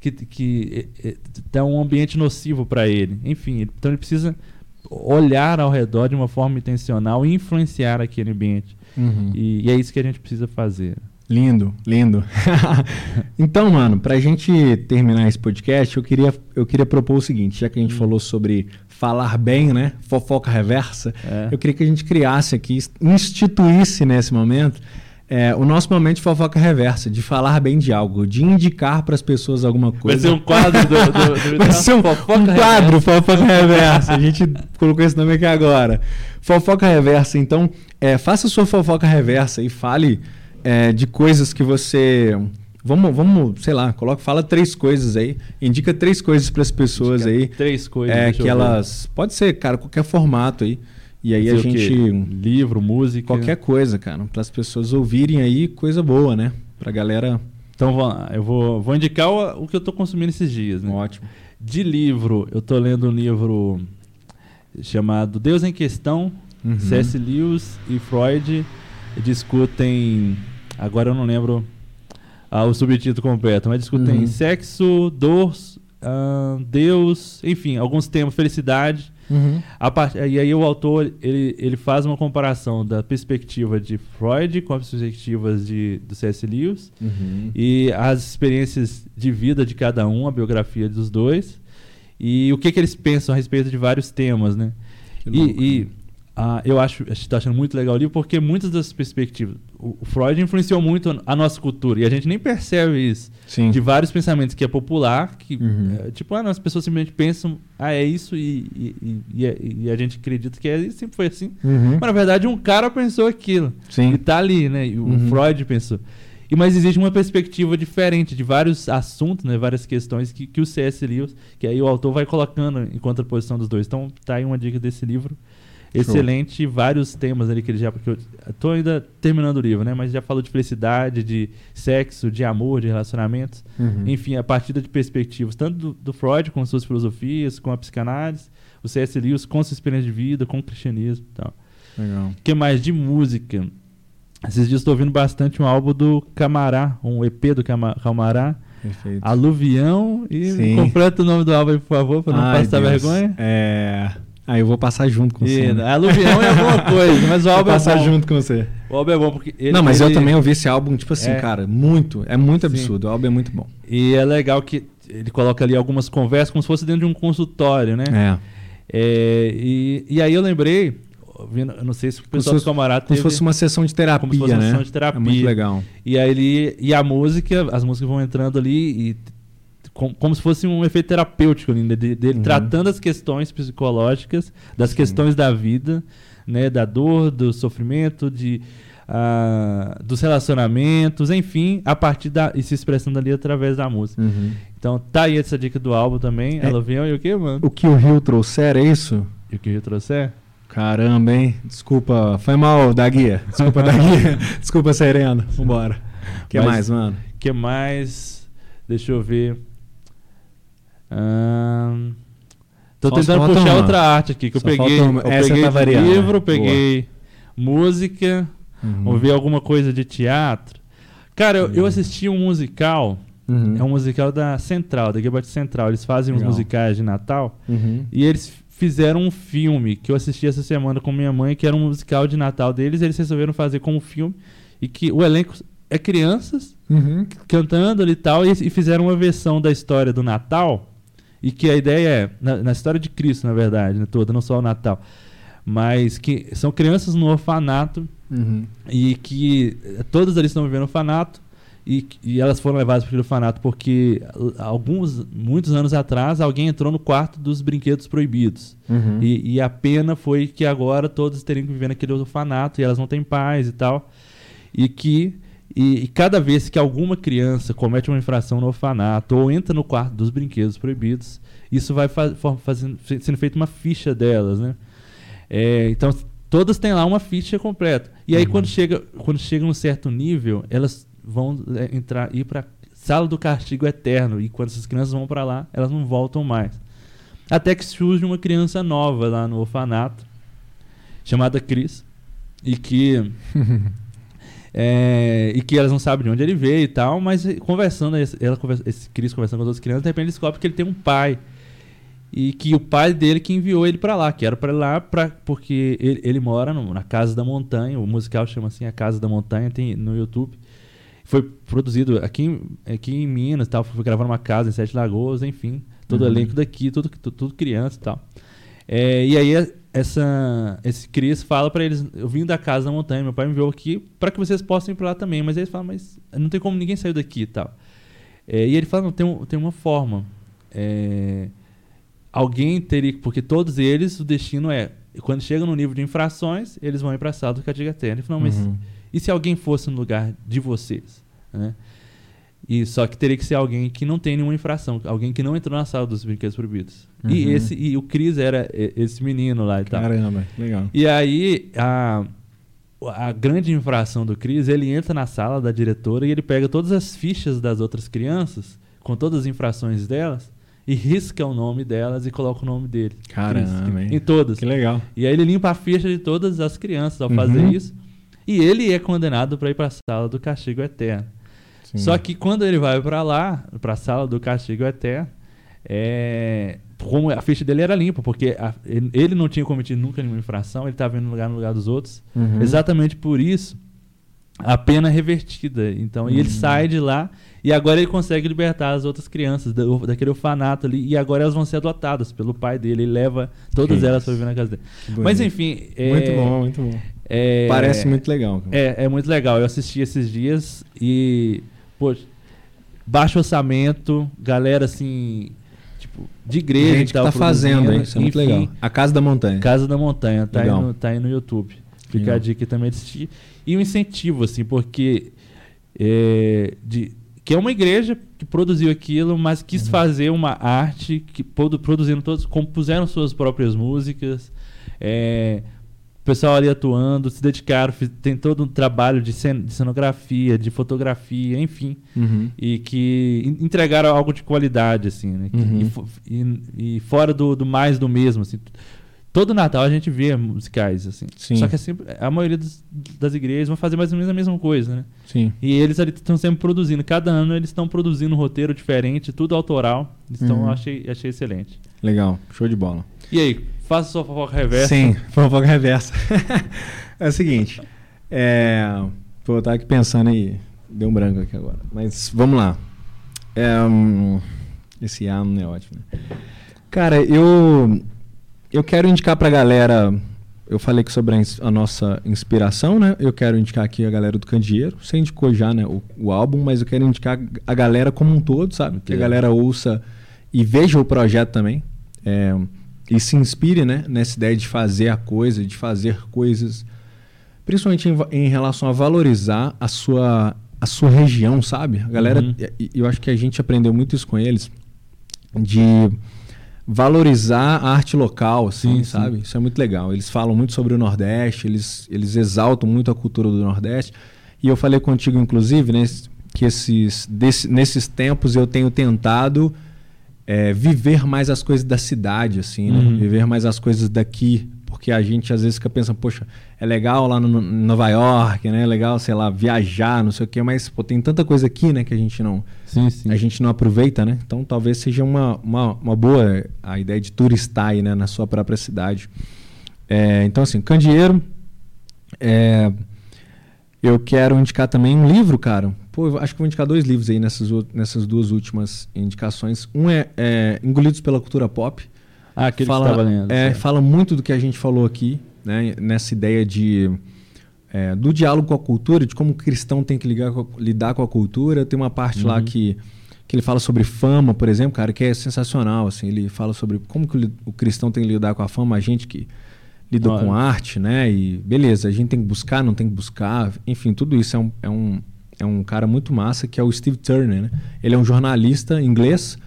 que, que é, é, tá um ambiente nocivo para ele. Enfim, então ele precisa olhar ao redor de uma forma intencional e influenciar aquele ambiente. Uhum. E, e, é isso que a gente precisa fazer. Lindo, lindo. então, mano, pra gente terminar esse podcast, eu queria, eu queria propor o seguinte, já que a gente hum. falou sobre falar bem, né? Fofoca reversa, é. eu queria que a gente criasse aqui, instituísse nesse momento é, o nosso momento de fofoca reversa, de falar bem de algo, de indicar para as pessoas alguma coisa. Vai ser um quadro do, do, do Vai ser um, fofoca um quadro fofoca reversa. A gente colocou esse nome aqui agora. Fofoca reversa. Então, é, faça sua fofoca reversa e fale é, de coisas que você. Vamos, vamos, sei lá, coloca, fala três coisas aí, indica três coisas para as pessoas indica aí. Três coisas. É, que elas. Ver. Pode ser, cara, qualquer formato aí. E aí a gente. Livro, música. Qualquer coisa, cara. Para as pessoas ouvirem aí, coisa boa, né? Pra galera. Então eu vou, vou indicar o, o que eu tô consumindo esses dias, né? Ótimo. De livro, eu tô lendo um livro chamado Deus em Questão. Uhum. C.S. Lewis e Freud discutem Agora eu não lembro ah, o subtítulo completo, mas discutem uhum. sexo, dor, uh, Deus, enfim, alguns temas, felicidade. Uhum. Part... E aí o autor ele, ele faz uma comparação da perspectiva de Freud com as perspectivas de, do C.S. Lewis uhum. e as experiências de vida de cada um, a biografia dos dois e o que, que eles pensam a respeito de vários temas, né? E, e, ah, eu acho, estou achando muito legal o livro porque muitas das perspectivas. O, Freud influenciou muito a nossa cultura e a gente nem percebe isso. Sim. De vários pensamentos que é popular, que uhum. é, tipo, ah, as pessoas simplesmente pensam, ah, é isso e, e, e, e a gente acredita que é isso, sempre foi assim. Uhum. Mas na verdade um cara pensou aquilo. Sim. E tá ali, né? E o uhum. Freud pensou. E, mas existe uma perspectiva diferente de vários assuntos, né, várias questões que, que o C.S. Lewis, que aí o autor vai colocando em contraposição dos dois. Então tá aí uma dica desse livro excelente, Show. vários temas ali que ele já. Porque eu tô ainda terminando o livro, né? Mas já falou de felicidade, de sexo, de amor, de relacionamentos. Uhum. Enfim, a partir de perspectivas, tanto do, do, Freud com suas filosofias, com a psicanálise, o C.S. Lewis com sua experiência de vida, com o cristianismo e tal. Legal. O que mais? De música. Esses dias estou ouvindo bastante um álbum do Camará, um EP do Camará. Perfeito. Aluvião e Sim. completa o nome do álbum aí, por favor, para não Ai, passar Deus. vergonha. É. Aí eu vou passar junto com você. Né? Aluvião é alguma coisa, mas o álbum vou é passar bom. junto com você. O álbum é bom porque ele, Não, mas ele... eu também ouvi esse álbum, tipo assim, é. cara, muito, é muito absurdo. Sim. O álbum é muito bom. E é legal que ele coloca ali algumas conversas como se fosse dentro de um consultório, né? É. é e, e aí eu lembrei, eu não sei se o pessoal do camarada Como se fosse uma sessão de terapia, como se fosse uma né? sessão de terapia. É muito legal. E aí ele, e a música, as músicas vão entrando ali e com, como se fosse um efeito terapêutico ali, dele, dele uhum. tratando as questões psicológicas, das Sim. questões da vida, né, da dor, do sofrimento, de, uh, dos relacionamentos, enfim, a partir da e se expressando ali através da música. Uhum. Então tá aí essa dica do álbum também. É, Ela veio e o que, mano? O que o Rio trouxer é isso? E o que o Rio trouxer? Caramba, hein? Desculpa, foi mal da guia. Desculpa da guia. Desculpa, Serena. Vambora. O que Mas, mais, mano? O que mais? Deixa eu ver. Hum, tô Só tentando puxar uma. outra arte aqui, que Só eu peguei, eu peguei tá livro, peguei Boa. música, uhum. ouvi alguma coisa de teatro. Cara, eu, uhum. eu assisti um musical, uhum. é um musical da Central, da Gilbert Central. Eles fazem Legal. uns musicais de Natal uhum. e eles fizeram um filme que eu assisti essa semana com minha mãe, que era um musical de Natal deles. Eles resolveram fazer como filme e que o elenco é crianças uhum. cantando ali e tal, e, e fizeram uma versão da história do Natal e que a ideia é, na, na história de Cristo, na verdade, né, toda, não só o Natal, mas que são crianças no orfanato uhum. e que todas ali estão vivendo orfanato e, e elas foram levadas para o orfanato porque alguns, muitos anos atrás, alguém entrou no quarto dos brinquedos proibidos. Uhum. E, e, a pena foi que agora todos teriam que viver naquele orfanato e elas não têm paz e tal. E que e, e, cada vez que alguma criança comete uma infração no orfanato ou entra no quarto dos brinquedos proibidos, isso vai fa fazendo, sendo feita uma ficha delas, né? É, então todas têm lá uma ficha completa. E aí uhum. quando chega quando chega um certo nível, elas vão é, entrar ir para sala do castigo eterno e quando essas crianças vão para lá, elas não voltam mais. Até que surge uma criança nova lá no orfanato chamada Cris e que é, e que elas não sabem de onde ele veio e tal, mas conversando, ela conversa, esse Cris conversando com as outras crianças, de repente descobre que ele tem um pai e que o pai dele que enviou ele para lá, que era para lá pra, porque ele, ele mora no, na Casa da Montanha, o musical chama assim A Casa da Montanha, tem no YouTube. Foi produzido aqui, aqui em Minas, tal, foi gravado numa casa em Sete Lagoas, enfim, todo uhum. elenco daqui, tudo, tudo, tudo criança e tal. É, e aí essa, esse Cris fala para eles, eu vim da casa da montanha, meu pai me enviou aqui para que vocês possam ir para lá também, mas eles falam, mas não tem como ninguém sair daqui e tal. É, e ele fala, não, tem, tem uma forma. É, alguém teria, porque todos eles, o destino é, quando chegam no nível de infrações, eles vão ir para a sala do eterno. Ele falou, não, mas uhum. e se alguém fosse no lugar de vocês? Né? E só que teria que ser alguém que não tem nenhuma infração, alguém que não entrou na sala dos brinquedos proibidos. Uhum. E esse e o Cris era esse menino lá e tal. Caramba, legal. E aí a a grande infração do Cris, ele entra na sala da diretora e ele pega todas as fichas das outras crianças, com todas as infrações delas, e risca o nome delas e coloca o nome dele. Caramba, em todas. Que legal. E aí ele limpa a ficha de todas as crianças ao uhum. fazer isso. E ele é condenado para ir para a sala do castigo eterno. Sim. Só que quando ele vai para lá, para a sala do castigo eterno, é, como a ficha dele era limpa, porque a, ele não tinha cometido nunca nenhuma infração, ele estava indo no lugar no lugar dos outros. Uhum. Exatamente por isso, a pena é revertida. Então, uhum. e ele uhum. sai de lá e agora ele consegue libertar as outras crianças daquele orfanato ali e agora elas vão ser adotadas pelo pai dele. Ele leva todas elas para viver na casa dele. Mas enfim, é, muito bom, muito bom. É, Parece muito legal. É, é muito legal. Eu assisti esses dias e Poxa, baixo orçamento, galera assim, tipo, de igreja. Gente que tá fazendo, hein? Isso é muito legal. A Casa da Montanha. Casa da Montanha, tá, aí no, tá aí no YouTube. Fica legal. a dica também de assistir. E um incentivo, assim, porque. É, de, que é uma igreja que produziu aquilo, mas quis uhum. fazer uma arte que produzindo todos, compuseram suas próprias músicas. É, pessoal ali atuando, se dedicaram, tem todo um trabalho de, cen de cenografia, de fotografia, enfim, uhum. e que entregaram algo de qualidade, assim, né? Uhum. E, e, e, fora do, do, mais do mesmo, assim. Todo Natal a gente vê musicais, assim. Sim. Só que sempre, a maioria das, das igrejas vão fazer mais ou menos a mesma coisa, né? Sim. E eles ali estão sempre produzindo. Cada ano eles estão produzindo um roteiro diferente, tudo autoral. Então uhum. eu achei, achei excelente. Legal, show de bola. E aí, faça sua fofoca reversa. Sim, fofoca reversa. é o seguinte, é, pô, eu tava aqui pensando aí, deu um branco aqui agora, mas vamos lá. É, um, esse ano é ótimo. Né? Cara, eu eu quero indicar pra galera, eu falei que sobre a, nossa inspiração, né? Eu quero indicar aqui a galera do Candeeiro. Você indicou já, né, o, o álbum, mas eu quero indicar a galera como um todo, sabe? Que a galera ouça e veja o projeto também. É, e se inspire né, nessa ideia de fazer a coisa, de fazer coisas, principalmente em, em relação a valorizar a sua, a sua região, sabe? A galera, uhum. eu acho que a gente aprendeu muito isso com eles, de valorizar a arte local, assim, sim, sabe? Sim. Isso é muito legal. Eles falam muito sobre o Nordeste, eles, eles exaltam muito a cultura do Nordeste. E eu falei contigo, inclusive, né, que esses, desse, nesses tempos eu tenho tentado é, viver mais as coisas da cidade, assim, né? uhum. Viver mais as coisas daqui. Porque a gente às vezes fica pensando, poxa, é legal lá no, no Nova York, né? É legal, sei lá, viajar, não sei o quê, mas pô, tem tanta coisa aqui, né, que a gente não sim, sim. a gente não aproveita, né? Então talvez seja uma, uma, uma boa a ideia de turistar aí, né, na sua própria cidade. É, então assim, Candeeiro, é, eu quero indicar também um livro, cara, Pô, acho que vou indicar dois livros aí nessas, nessas duas últimas indicações. Um é, é Engolidos pela Cultura Pop. Ah, aquele fala, que estava lendo. É, fala muito do que a gente falou aqui, né? Nessa ideia de é, do diálogo com a cultura, de como o cristão tem que ligar com a, lidar com a cultura. Tem uma parte uhum. lá que, que ele fala sobre fama, por exemplo, cara, que é sensacional. Assim, ele fala sobre como que o, o cristão tem que lidar com a fama, a gente que lida com arte, né? E beleza, a gente tem que buscar, não tem que buscar, enfim, tudo isso é um, é um, é um cara muito massa que é o Steve Turner, né? Ele é um jornalista inglês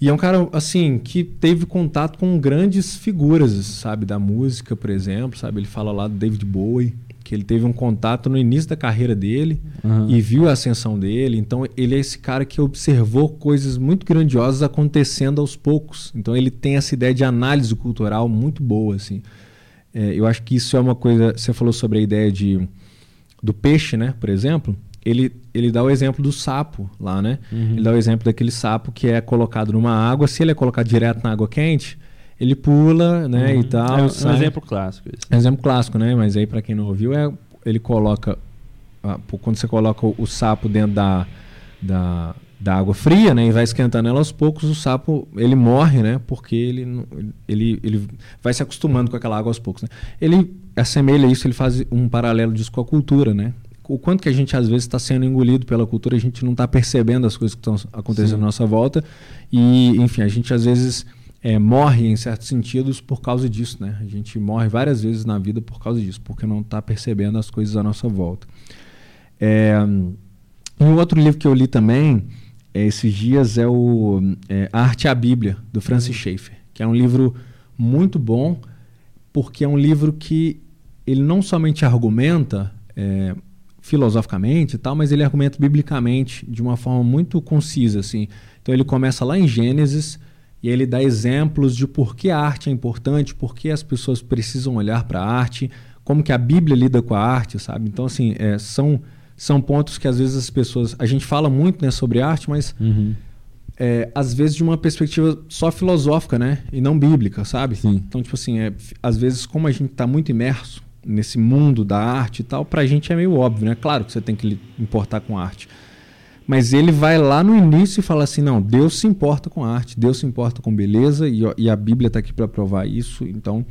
e é um cara, assim, que teve contato com grandes figuras, sabe? Da música, por exemplo, sabe? Ele fala lá do David Bowie, que ele teve um contato no início da carreira dele uhum. e viu a ascensão dele. Então, ele é esse cara que observou coisas muito grandiosas acontecendo aos poucos. Então, ele tem essa ideia de análise cultural muito boa, assim. É, eu acho que isso é uma coisa... Você falou sobre a ideia de, do peixe, né? Por exemplo ele, ele dá o exemplo do sapo lá, né? Uhum. Ele dá o exemplo daquele sapo que é colocado numa água. Se ele é colocado direto na água quente, ele pula, né? Uhum. E tal. É um, sai. exemplo clássico. Isso. É um exemplo clássico, né? Mas aí, para quem não ouviu, é, ele coloca. quando você coloca o, o, sapo dentro da, da, da água fria, né? E vai esquentando ela aos poucos, o sapo ele morre, né? Porque ele, ele, ele vai se acostumando com aquela água aos poucos. Né? Ele assemelha isso, ele faz um paralelo disso com a cultura, né? O quanto que a gente às vezes está sendo engolido pela cultura, a gente não está percebendo as coisas que estão acontecendo Sim. à nossa volta. E, enfim, a gente às vezes é, morre em certos sentidos por causa disso, né? A gente morre várias vezes na vida por causa disso, porque não está percebendo as coisas à nossa volta. É, um outro livro que eu li também é, esses dias é o é, Arte e a Bíblia, do Francis uhum. Schaeffer, que é um livro muito bom, porque é um livro que ele não somente argumenta é, filosoficamente e tal, mas ele argumenta biblicamente de uma forma muito concisa, assim. Então ele começa lá em Gênesis e ele dá exemplos de por que a arte é importante, por que as pessoas precisam olhar para a arte, como que a Bíblia lida com a arte, sabe? Então assim, é, são são pontos que às vezes as pessoas, a gente fala muito né, sobre arte, mas uhum. é, às vezes de uma perspectiva só filosófica, né, e não bíblica, sabe? Sim. Então tipo assim, é, às vezes como a gente está muito imerso nesse mundo da arte e tal, para a gente é meio óbvio, né? Claro que você tem que importar com arte. Mas ele vai lá no início e fala assim: não, Deus se importa com arte, Deus se importa com beleza, e, e a Bíblia está aqui para provar isso. Então,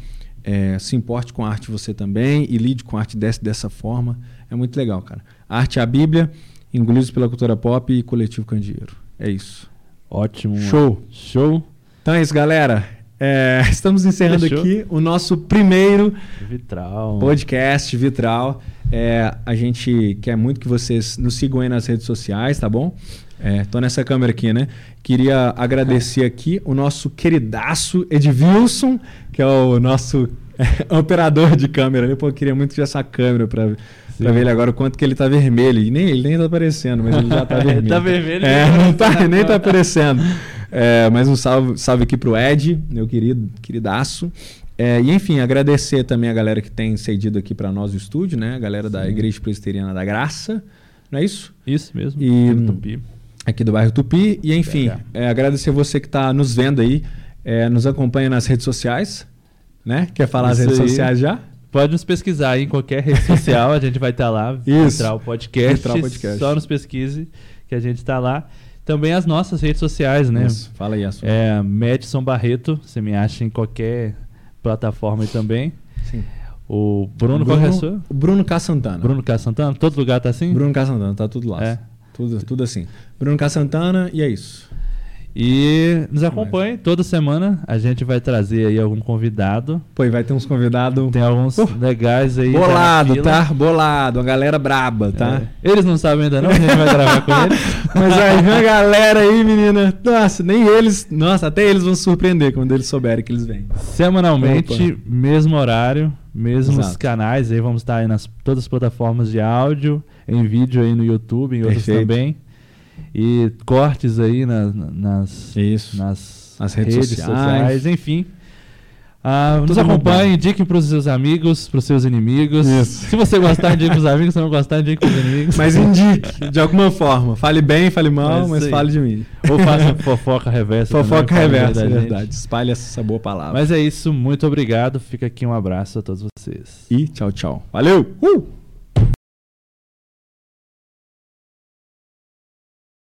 é, se importe com arte você também e lide com arte dessa, dessa forma. É muito legal, cara. Arte é a Bíblia, engolidos pela cultura pop e coletivo Candeeiro. É isso. Ótimo. Show. Show. Então é isso, galera. É, estamos encerrando Fechou? aqui o nosso primeiro Vitral. podcast Vitral. É, a gente quer muito que vocês nos sigam aí nas redes sociais, tá bom? É, tô nessa câmera aqui, né? Queria agradecer aqui o nosso queridaço Edvilson, que é o nosso operador de câmera. Eu queria muito ver essa câmera para Pra ver ele agora o quanto que ele tá vermelho. E nem, ele nem tá aparecendo, mas ele já tá vermelho. tá vermelho. É, não tá, nem tá aparecendo. É, mas um salve, salve aqui pro Ed, meu querido, queridaço. É, e enfim, agradecer também a galera que tem cedido aqui para nós o estúdio, né? A galera da Sim. Igreja Presbiteriana da Graça, não é isso? Isso mesmo. E, aqui do Tupi. Aqui do bairro Tupi. E enfim, é, agradecer você que está nos vendo aí, é, nos acompanha nas redes sociais, né? Quer falar isso as redes aí. sociais já? Pode nos pesquisar aí em qualquer rede social, a gente vai estar tá lá. Isso. Entrar o podcast. Entrar o podcast. Só nos pesquise que a gente está lá. Também as nossas redes sociais, né? Isso. Fala aí a sua. É Madison Barreto, você me acha em qualquer plataforma aí também. Sim. O Bruno, Bruno qual é a sua? Bruno K. Santana. Bruno K. Santana? Todo lugar tá assim? Bruno K. Santana, tá tudo lá. É. Tudo, tudo assim. Bruno K. Santana e é isso. E nos acompanhe toda semana. A gente vai trazer aí algum convidado. Pô, e vai ter uns convidados. Tem alguns uh, legais aí. Bolado, tá? Bolado. Uma galera braba, tá? É. Eles não sabem ainda não, a gente vai gravar com eles. Mas aí vem a galera aí, menina. Nossa, nem eles. Nossa, até eles vão se surpreender quando eles souberem que eles vêm. Semanalmente, Opa. mesmo horário, mesmos Exato. canais. Aí vamos estar aí nas todas as plataformas de áudio, em vídeo aí no YouTube, em outros também. E cortes aí na, nas, Isso. nas As redes, redes sociais. sociais. enfim. Ah, nos acompanhe, indique para os seus amigos, para os seus inimigos. Isso. Se você gostar, indique para os amigos. Se não gostar, indique para os inimigos. Mas indique, de alguma forma. Fale bem, fale mal, mas, mas fale de mim. Ou faça fofoca reversa. Fofoca também, reversa, é verdade. Espalhe essa boa palavra. Mas é isso, muito obrigado. Fica aqui um abraço a todos vocês. E tchau, tchau. Valeu! Uh!